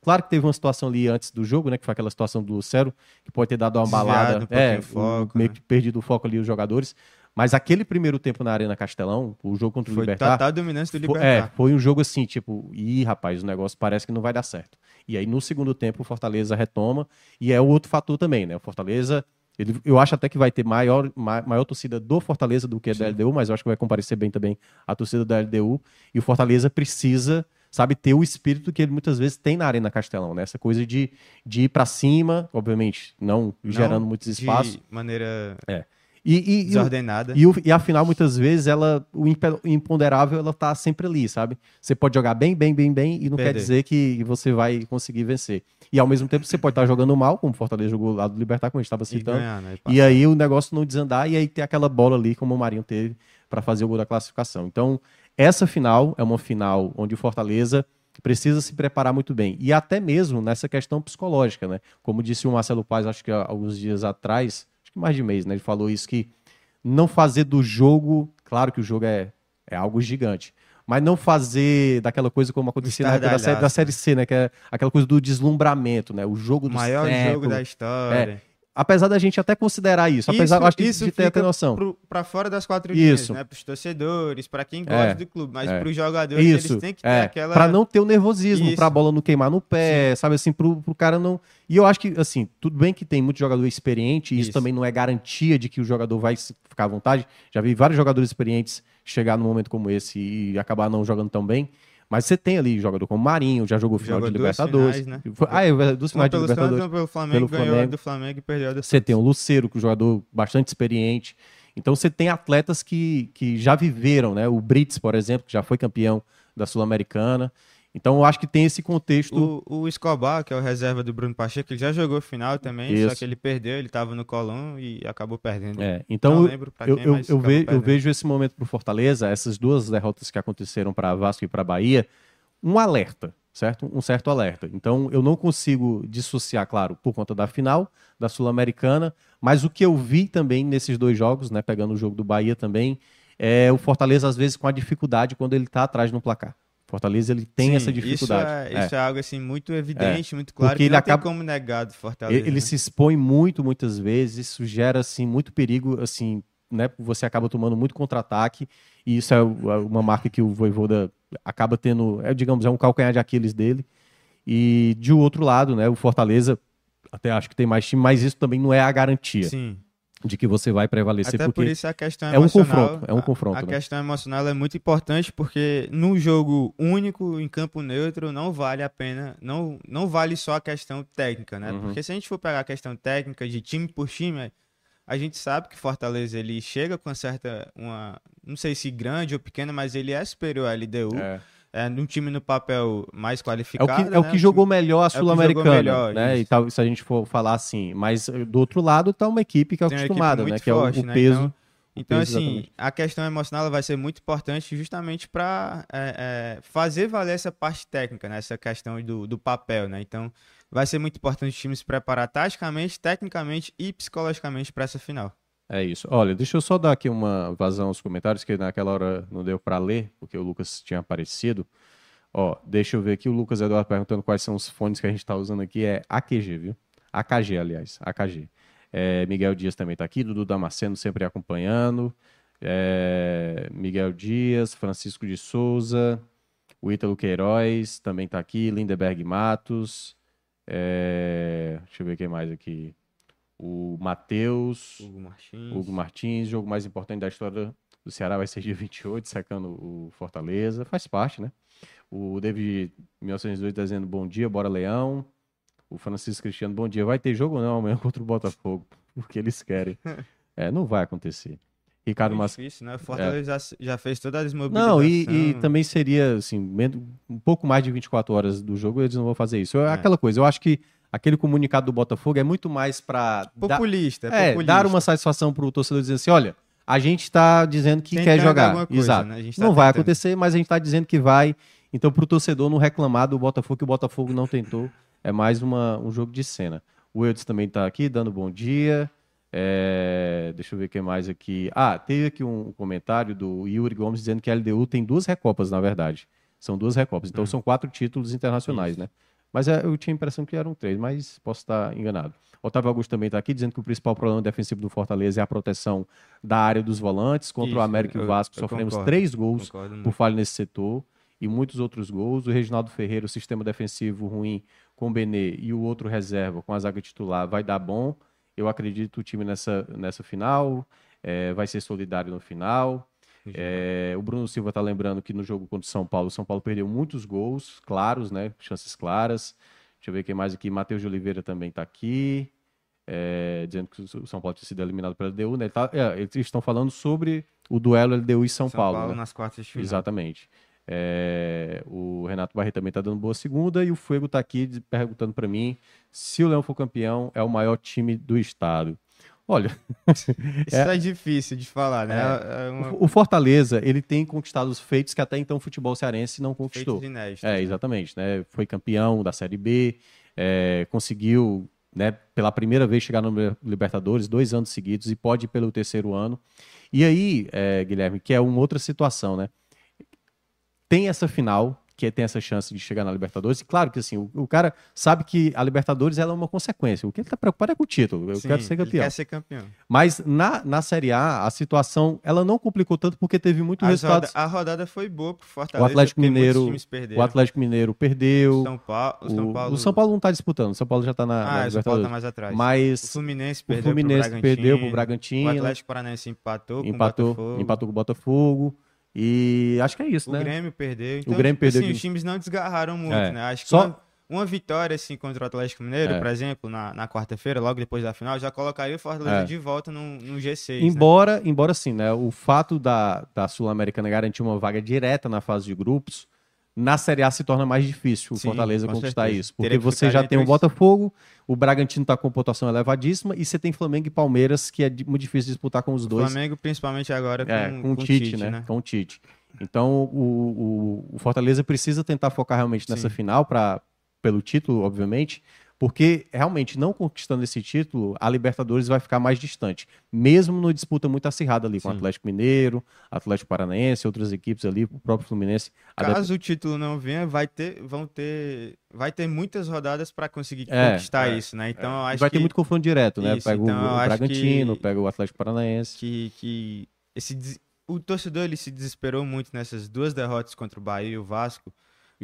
claro que teve uma situação ali antes do jogo, né, que foi aquela situação do Lucero, que pode ter dado uma Desviado balada, é, o foco, meio né? que perdido o foco ali os jogadores. Mas aquele primeiro tempo na Arena Castelão, o jogo contra o Foi Libertar, total dominância do Libertar. É, foi um jogo assim, tipo, ih, rapaz, o negócio parece que não vai dar certo. E aí, no segundo tempo, o Fortaleza retoma, e é o outro fator também, né? O Fortaleza, ele, eu acho até que vai ter maior, ma- maior torcida do Fortaleza do que a da LDU, mas eu acho que vai comparecer bem também a torcida da LDU. E o Fortaleza precisa, sabe, ter o espírito que ele muitas vezes tem na Arena Castelão, né? Essa coisa de, de ir pra cima, obviamente, não, gerando Não muitos espaços. De maneira E, e- e desordenada. e, o, e afinal, muitas vezes, ela, o imponderável, ela tá sempre ali, sabe? Você pode jogar bem, bem, bem, bem, e não quer Perder. dizer que você vai conseguir vencer. E ao mesmo tempo, você pode estar jogando mal, como o Fortaleza jogou lá do Libertar, como a gente estava e citando. ganhar, né? E aí o negócio não desandar, e aí tem aquela bola ali, como o Marinho teve, para fazer o gol da classificação. Então, essa final é uma final onde o Fortaleza precisa se preparar muito bem. E até mesmo nessa questão psicológica, né? Como disse o Marcelo Paz, acho que há alguns dias atrás, acho que mais de mês, né? Ele falou isso que não fazer do jogo, claro que o jogo é, é algo gigante, mas não fazer daquela coisa como acontecia na época da série, da série C, né? Que é aquela coisa do deslumbramento, né? O jogo do maior século. jogo da história. Apesar da gente até considerar isso, apesar eu acho que isso de ter, ter noção. pra fora das quatro linhas, Isso. né? Pros torcedores, pra quem gosta É, do clube. Mas é. pros jogadores, Isso, eles têm que ter é, aquela... pra não ter o nervosismo, Isso. pra bola não queimar no pé, sabe assim, pro, pro cara não... E eu acho que, assim, tudo bem que tem muito jogador experiente, e isso, Isso. também não é garantia de que o jogador vai ficar à vontade. Já vi vários jogadores experientes chegar num momento como esse e acabar não jogando tão bem. Mas você tem ali jogador como Marinho, já jogou final Jogou de Libertadores. finais, né? Ah, é, duas finais de Santos, Libertadores. pelo Flamengo, pelo ganhou Flamengo. do Flamengo e perdeu a do Você tem o Lucero, que é um jogador bastante experiente. Então você tem atletas que, que já viveram, né? O Brits, por exemplo, que já foi campeão da Sul-Americana. Então eu acho que tem esse contexto. O, o Escobar, que é o reserva do Bruno Pacheco, ele já jogou final também, Isso. só que ele perdeu, ele tava no colão e acabou perdendo. É, então Não eu, lembro pra eu, quem, eu, eu ve- eu vejo esse momento para o Fortaleza, essas duas derrotas que aconteceram para Vasco e para Bahia, um alerta, certo? Um certo alerta. Então eu não consigo dissociar, claro, por conta da final da Sul-Americana, mas o que eu vi também nesses dois jogos, né, pegando o jogo do Bahia também, é o Fortaleza às vezes com a dificuldade quando ele está atrás no placar. Fortaleza ele tem Sim, essa dificuldade. Isso é, É. isso é algo assim muito evidente, muito claro, Porque que ele não acaba- tem como negar do Fortaleza. Ele, ele né? se expõe muito, muitas vezes, isso gera, assim, muito perigo, assim, né, você acaba tomando muito contra-ataque, e isso é é uma marca que o Voivoda acaba tendo, é, digamos, é um calcanhar de Aquiles dele, e de outro lado, né, o Fortaleza, até acho que tem mais time, mas isso também não é a garantia Sim. De que você vai prevalecer, Até porque por isso a questão é um confronto, é um a- confronto, A, né? questão emocional é muito importante porque num jogo único, em campo neutro, não vale a pena, não, não vale só a questão técnica, né? Uhum. Porque se a gente for pegar a questão técnica de time por time, a gente sabe que Fortaleza ele chega com certa uma, não sei se grande ou pequena, mas ele é superior à LDU. É. É, num time no papel mais É o qualificado. é o né? que jogou melhor a que jogou Sul-Americana, melhor, né? isso. E tal, se a gente for falar assim. Mas eh, do outro lado tá uma equipe que é Tem acostumada, né? Que é o, o né? peso. Então, o Então, assim, exatamente. a questão emocional vai ser muito importante justamente para fazer valer essa parte técnica, né? Essa questão do, do papel, né? Então, vai ser muito importante o time se preparar taticamente, tecnicamente e psicologicamente para essa final. É isso. Olha, deixa eu só dar aqui uma vazão aos comentários, que naquela hora não deu para ler, porque o Lucas tinha aparecido. Ó, deixa eu ver aqui o Lucas Eduardo perguntando quais são os fones que a gente está usando aqui. É AQG, viu? AKG, aliás. AKG. É, Miguel Dias também está aqui, Dudu Damasceno sempre acompanhando. É, Miguel Dias, Francisco de Souza, o Ítalo Queiroz também está aqui, Lindeberg Matos. É, deixa eu ver quem mais aqui. O Matheus. Hugo Martins. Hugo Martins, jogo mais importante da história do Ceará vai ser dia 28, sacando o Fortaleza. Faz parte, né? O David 1902 tá dizendo bom dia, bora Leão. O Francisco Cristiano, bom dia. Vai ter jogo ou não amanhã contra o Botafogo? Porque eles querem. É, não vai acontecer. Ricardo Muito Mas... difícil, né? O Fortaleza já, já fez toda a desmobilização. Não, e, e também seria, assim, um pouco mais de 24 horas do jogo, eles não vão fazer isso. É É. aquela coisa, eu acho que aquele comunicado do Botafogo é muito mais para Populista, é, populista. dar uma satisfação pro torcedor dizendo assim, olha, a gente tá dizendo que quer jogar. coisa, Exato. né? Tá não vai tentando. acontecer, mas a gente tá dizendo que vai. Então, pro torcedor não reclamar do Botafogo, que o Botafogo não tentou, é mais uma, um jogo de cena. O Eudes também tá aqui, dando bom dia. É, deixa eu ver o que mais aqui. Ah, teve aqui um comentário do Yuri Gomes dizendo que a LDU tem duas recopas, na verdade. São duas recopas. Hum. Então, são quatro títulos internacionais, né? Mas é, eu tinha a impressão que eram três, mas posso estar enganado. Otávio Augusto também está aqui dizendo que o principal problema defensivo do Fortaleza é a proteção da área dos volantes. Contra o Isso, América e o Vasco sofremos concordo, três gols Concordo por falha nesse setor e muitos outros gols. O Reginaldo Ferreira, o sistema defensivo ruim com o Benê e o outro reserva com a zaga titular vai dar bom. Eu acredito o time nessa, nessa final, é, vai ser solidário no final. É, o Bruno Silva está lembrando que no jogo contra o São Paulo, o São Paulo perdeu muitos gols, claros, né? Chances claras. Deixa eu ver quem mais aqui. Matheus de Oliveira também está aqui. é, dizendo que o São Paulo tinha sido eliminado pela LDU. Né? Ele tá- é, eles estão falando sobre o duelo LDU e São, São Paulo. Paulo né? nas quartas de final. Exatamente. É, o Renato Barreto também está dando boa segunda e o Fuego está aqui perguntando para mim se o Leão for campeão é o maior time do estado. Olha, Isso é, difícil de falar, né? É, uma... o Fortaleza ele tem conquistado os feitos que até então o futebol cearense não conquistou. Feitos inéditos, É, né? exatamente, né? Foi campeão da Série B, é, conseguiu, né, pela primeira vez chegar no Libertadores, dois anos seguidos, e pode ir pelo terceiro ano. E aí, é, Guilherme, que é uma outra situação, né? Tem essa final, que tem essa chance de chegar na Libertadores, e claro que assim, o, o cara sabe que a Libertadores ela é uma consequência. O que ele tá preocupado é com o título. Eu Sim, quero ser ele campeão. quer ser campeão. Mas na, na Série A, a situação ela não complicou tanto porque teve roda- resultados. A rodada foi boa pro Fortaleza. O Atlético Mineiro. O Atlético Mineiro perdeu. São Paulo, o São O, Paulo. o São Paulo não está disputando, o São Paulo já está na, na Ah, o São Paulo Libertadores. tá mais atrás. O Mas Fluminense o perdeu Fluminense pro perdeu para o O Bragantino, Atlético Paranaense empatou, empatou, com o Botafogo. empatou com o Botafogo. E acho que é isso, O né? Grêmio perdeu. Então, Grêmio tipo perdeu assim, de- os times não desgarraram muito, É. né? Acho que Só- uma, uma vitória assim contra o Atlético Mineiro, É. por exemplo, na, na quarta-feira, logo depois da final, já colocaria o Fortaleza É. de volta no, no G6. né? Embora, embora sim, né? O fato da, da Sul-Americana garantir uma vaga direta na fase de grupos, na Série A se torna mais difícil o Sim, Fortaleza com conquistar certeza. isso. Porque você já tem o Botafogo, o Bragantino está com pontuação elevadíssima, e você tem Flamengo e Palmeiras, que é muito difícil disputar com os O dois. Flamengo, principalmente agora, com, É, com, o Tite, né? Com o Tite. Então, o, o, o Fortaleza precisa tentar focar realmente nessa Sim. final, pra, pelo título, obviamente, porque realmente não conquistando esse título, a Libertadores vai ficar mais distante. Mesmo numa disputa muito acirrada ali com o. Atlético Mineiro, Atlético Paranaense, outras equipes ali, o próprio Fluminense. Caso o título não venha, vai ter, vão ter, vai ter muitas rodadas para conseguir É, conquistar é, isso, né? Então, eu vai acho ter que, muito confronto direto, né? Isso, pega então, o, o Bragantino, que- pega o Atlético Paranaense. que, que esse o torcedor ele se desesperou muito nessas duas derrotas contra o Bahia e o Vasco,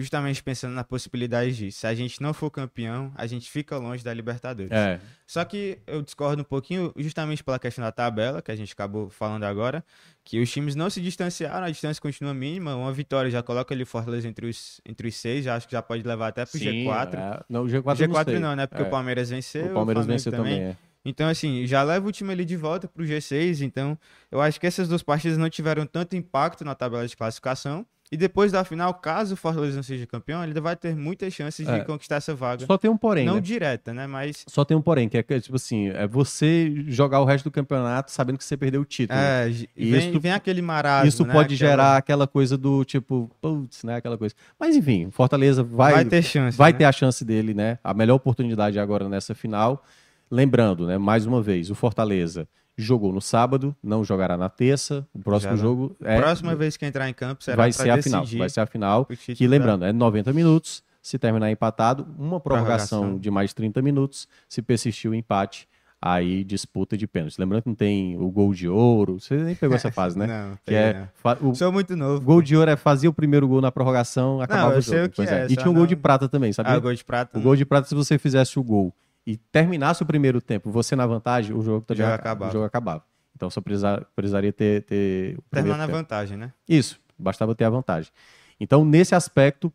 justamente pensando na possibilidade de, se a gente não for campeão, a gente fica longe da Libertadores. É, Só que eu discordo um pouquinho, justamente pela questão da tabela, que a gente acabou falando agora, que os times não se distanciaram, a distância continua mínima, uma vitória já coloca ali o Fortaleza entre os, entre os seis, já acho que já pode levar até pro sim, G4. é. Não, o G4, O eu não G4 sei. não, né? Porque É. o Palmeiras venceu, O Palmeiras Flamengo venceu também. é. Então, assim, já leva o time ali de volta pro G6. Então, eu acho que essas duas partidas não tiveram tanto impacto na tabela de classificação. E depois da final, caso o Fortaleza não seja campeão, ele vai ter muitas chances de É. conquistar essa vaga. Só tem um porém, não né? direta, né? Mas. Só tem um porém, que é tipo assim, é você jogar o resto do campeonato sabendo que você perdeu o título. É, e E vem, isso- vem aquele marasmo. Isso né? pode Aquela- gerar aquela coisa do tipo, putz, né? Aquela coisa. Mas enfim, o Fortaleza vai, Vai, ter chance. vai né? ter a chance dele, né? A melhor oportunidade agora nessa final. Lembrando, né? Mais uma vez, o Fortaleza jogou no sábado, não jogará na terça. O próximo Já não. jogo é, Próxima vez que entrar em campo será vai ser a final. Vai ser a final. Que da- lembrando, é 90 minutos. Se terminar empatado, uma prorrogação, Prorrogação. de mais 30 minutos. Se persistir o empate, aí disputa de pênaltis. Lembrando que não tem o gol de ouro. Você nem pegou essa fase, né? Não, que é não. o, Sou muito novo. o gol de ouro é fazia o primeiro gol na prorrogação, acabava eu o jogo. Pois é, E tinha um gol não- de prata também, sabia? Ah, o gol de prata. O gol de prata, se você fizesse o gol e terminasse o primeiro tempo, você na vantagem, o jogo acaba- acabava. O jogo acabava. Então só precisar- precisaria ter, ter Terminar na tempo. vantagem, né? Isso, bastava ter a vantagem. Então, nesse aspecto,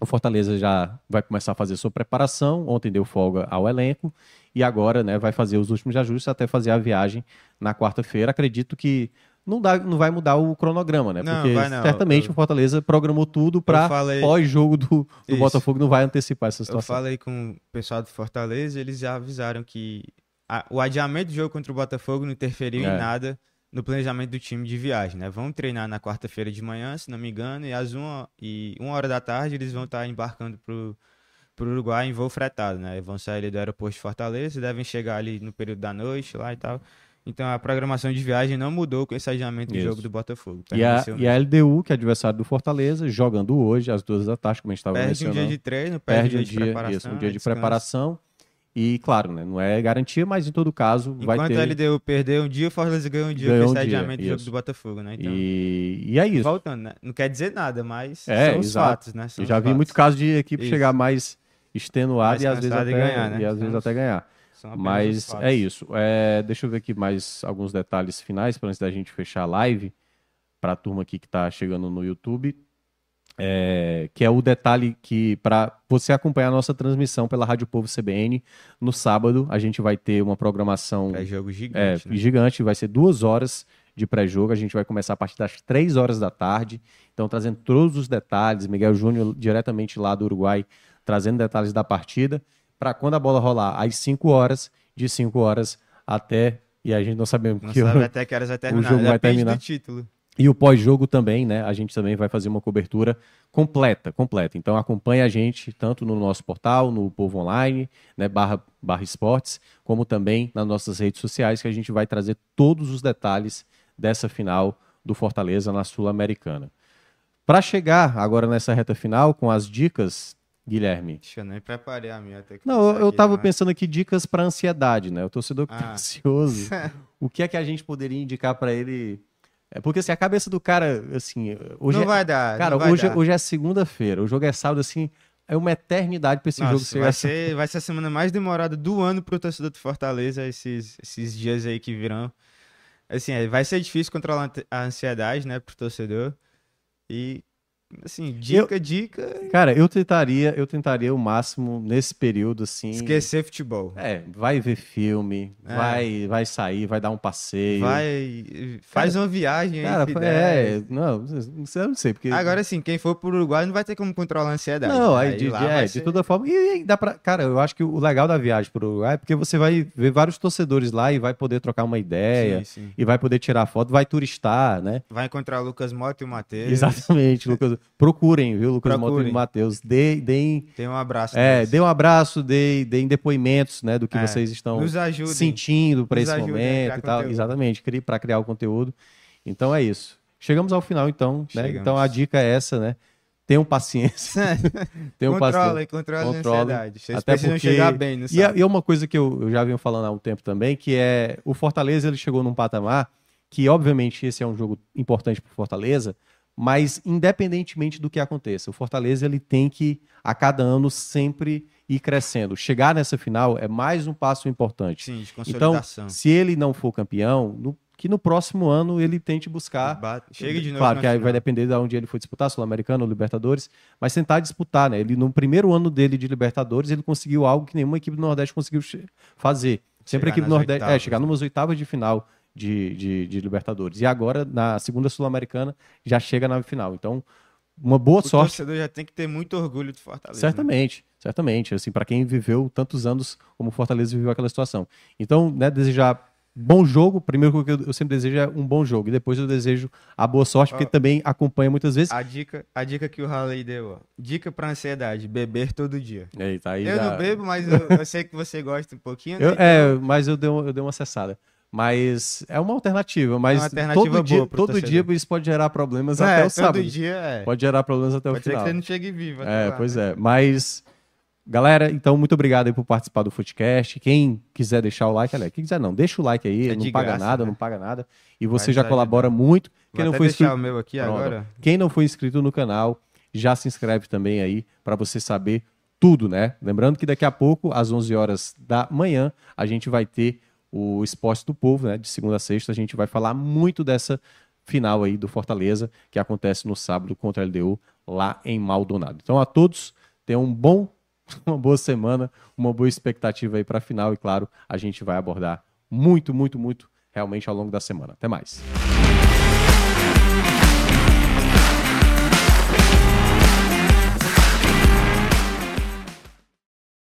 o Fortaleza já vai começar a fazer sua preparação. Ontem deu folga ao elenco e agora né, vai fazer os últimos ajustes até fazer a viagem na quarta-feira. Acredito que não, dá, não vai mudar o cronograma, né? Não, Porque vai não. certamente Eu- o Fortaleza programou tudo para Eu falei- pós-jogo do, do. Botafogo, não vai antecipar essa Eu situação. falei com o pessoal do Fortaleza, eles já avisaram que a- o adiamento do jogo contra o Botafogo não interferiu É. em nada no planejamento do time de viagem, né? Vão treinar na quarta-feira de manhã, se não me engano, e às uma, e uma hora da tarde eles vão estar embarcando pro, pro Uruguai em voo fretado, né? Vão sair ali do aeroporto de Fortaleza, devem chegar ali no período da noite lá e tal. Então a programação de viagem não mudou com esse adiamento do Isso. jogo do Botafogo. E a, e a LDU, que é adversário do Fortaleza, jogando hoje, às duas da tarde, como a gente estava Perde um mencionando. dia de treino, perde, perde um um dia de preparação. isso, um dia de descanso. preparação. E, claro, né, não é garantia, mas em todo caso vai Enquanto ter. a LDU perdeu um dia, o Fortaleza ganhou um dia Ganhou com um esse adiamento do jogo do Botafogo, né? Então, E, e é isso. voltando, né? Não quer dizer nada, mas É, são os exato. fatos, né? São Eu já vi fatos. muito caso de equipe Isso. chegar mais extenuada Mais e às vezes até e ganhar, né? e às vezes os- até ganhar. Os Mas é isso. É, deixa eu ver aqui mais alguns detalhes finais para antes da gente fechar a live para a turma aqui que está chegando no YouTube. É, que é o detalhe que para você acompanhar a nossa transmissão pela Rádio Povo CBN no sábado a gente vai ter uma programação É jogo é, gigante, né? gigante, vai ser duas horas de pré-jogo. A gente vai começar a partir das três horas da tarde. Então, trazendo todos os detalhes. Miguel Júnior, diretamente lá do Uruguai, trazendo detalhes da partida. Para quando a bola rolar, às 5 horas, de 5 horas até. E a gente não sabemos Não que sabe hora- até que horas vai terminar. jogo vai terminar. e o pós-jogo também, né? A gente também vai fazer uma cobertura completa, completa. Então acompanhe a gente tanto no nosso portal, no Povo Online, né, barra, barra esportes, como também nas nossas redes sociais, que a gente vai trazer todos os detalhes dessa final do Fortaleza na Sul-Americana. Para chegar agora nessa reta final com as dicas, Guilherme. Deixa eu nem preparei a minha. Não, eu, pensar eu aqui, tava né? pensando aqui dicas para ansiedade, né? O torcedor que tá Ah. ansioso. o que é que a gente poderia indicar para ele? É porque assim, a cabeça do cara, assim, hoje não é- vai dar. Cara, vai hoje, dar. hoje é segunda-feira, o jogo é sábado, assim, é uma eternidade pra esse Nossa, jogo ser vai, ser, vai ser a semana mais demorada do ano pro torcedor do Fortaleza, esses, esses dias aí que virão. Assim, é, vai ser difícil controlar a ansiedade, né, pro torcedor. E, assim, dica, dica, Cara, eu tentaria, eu tentaria o máximo nesse período, assim. esquecer futebol. É, vai ver filme, É. vai, vai sair, vai dar um passeio. Vai, faz uma viagem aí, Cara, é, não, eu não sei, porque... Agora sim, quem for pro Uruguai não vai ter como controlar a ansiedade. Não, né? aí de, lá de- é, de ser- toda forma. E, e dá pra. Cara, eu acho que o legal da viagem pro Uruguai é porque você vai ver vários torcedores lá e vai poder trocar uma ideia. Sim, sim. E vai poder tirar foto, vai turistar, né? Vai encontrar o Lucas Mota e o Matheus. Exatamente, Lucas. Procurem, viu, Lucas Mota e Procurem. Matheus. Dê- Deem, Tem um abraço. é, deles. deem um abraço, deem, deem depoimentos, né, do que É, vocês estão sentindo para esse momento e tal. conteúdo. Exatamente, para criar o conteúdo. Então é isso. Chegamos ao final, então, né? Então a dica é essa, né? Tenham paciência. Tenham paciência. Controle, Controle. a ansiedade. Vocês Até precisam porque- chegar bem no E é, e é uma coisa que eu, eu já venho falando há um tempo também, que é o Fortaleza ele chegou num patamar que, obviamente, esse é um jogo importante para Fortaleza, mas independentemente do que aconteça, o Fortaleza ele tem que, a cada ano, sempre ir crescendo. Chegar nessa final é mais um passo importante. Sim, de Então, consolidação. se ele não for campeão, no- que no próximo ano ele tente buscar Bate- Chega de novo Claro que aí final. vai depender de onde ele for disputar, Sul-Americano ou Libertadores, mas tentar disputar, né? Ele, no primeiro ano dele de Libertadores, ele conseguiu algo que nenhuma equipe do Nordeste conseguiu fazer, Sempre a Chegar equipe do Nordeste. É, oitavas. chegar numas oitavas de final de, de, de Libertadores. E agora, na segunda Sul-Americana, já chega na final. Então, uma boa O sorte. torcedor já tem que ter muito orgulho do Fortaleza. né? Certamente, certamente. Assim, para quem viveu tantos anos como o Fortaleza viveu aquela situação. Então, né, desejar bom jogo. Primeiro que eu eu sempre desejo é um bom jogo. E depois eu desejo a boa sorte, porque Ó. também acompanha muitas vezes. A dica, a dica que o Halley deu, ó. Dica pra ansiedade, beber todo dia. Eita, aí eu dá- não bebo, mas eu, eu sei que você gosta um pouquinho. né? Eu- é, mas eu dei, eu dei uma acessada. Mas é uma alternativa. Mas uma alternativa todo, dia, todo dia isso pode gerar problemas É, até o sábado. dia é. Pode gerar problemas até o Pode ser que final. você não chegue vivo. até É, lá, pois né? é. Mas, galera, então, muito obrigado aí por participar do Footcast. Quem quiser deixar o like, aliás, quem quiser não, deixa o like aí, É não paga graça, nada, né? não paga nada. E você Vai já colabora ajudar. muito. Vou Quem não até foi inscrito, o meu aqui Pronto. agora. quem não foi inscrito no canal, já se inscreve também aí para você saber tudo, né? Lembrando que daqui a pouco, às 11 horas da manhã, a gente vai ter o Esporte do Povo, né? De segunda a sexta, a gente vai falar muito dessa final aí do Fortaleza, que acontece no sábado contra a LDU, lá em Maldonado. Então, a todos, tenham um bom, uma boa semana, uma boa expectativa aí para a final e, claro, a gente vai abordar muito, muito, muito realmente ao longo da semana. Até mais.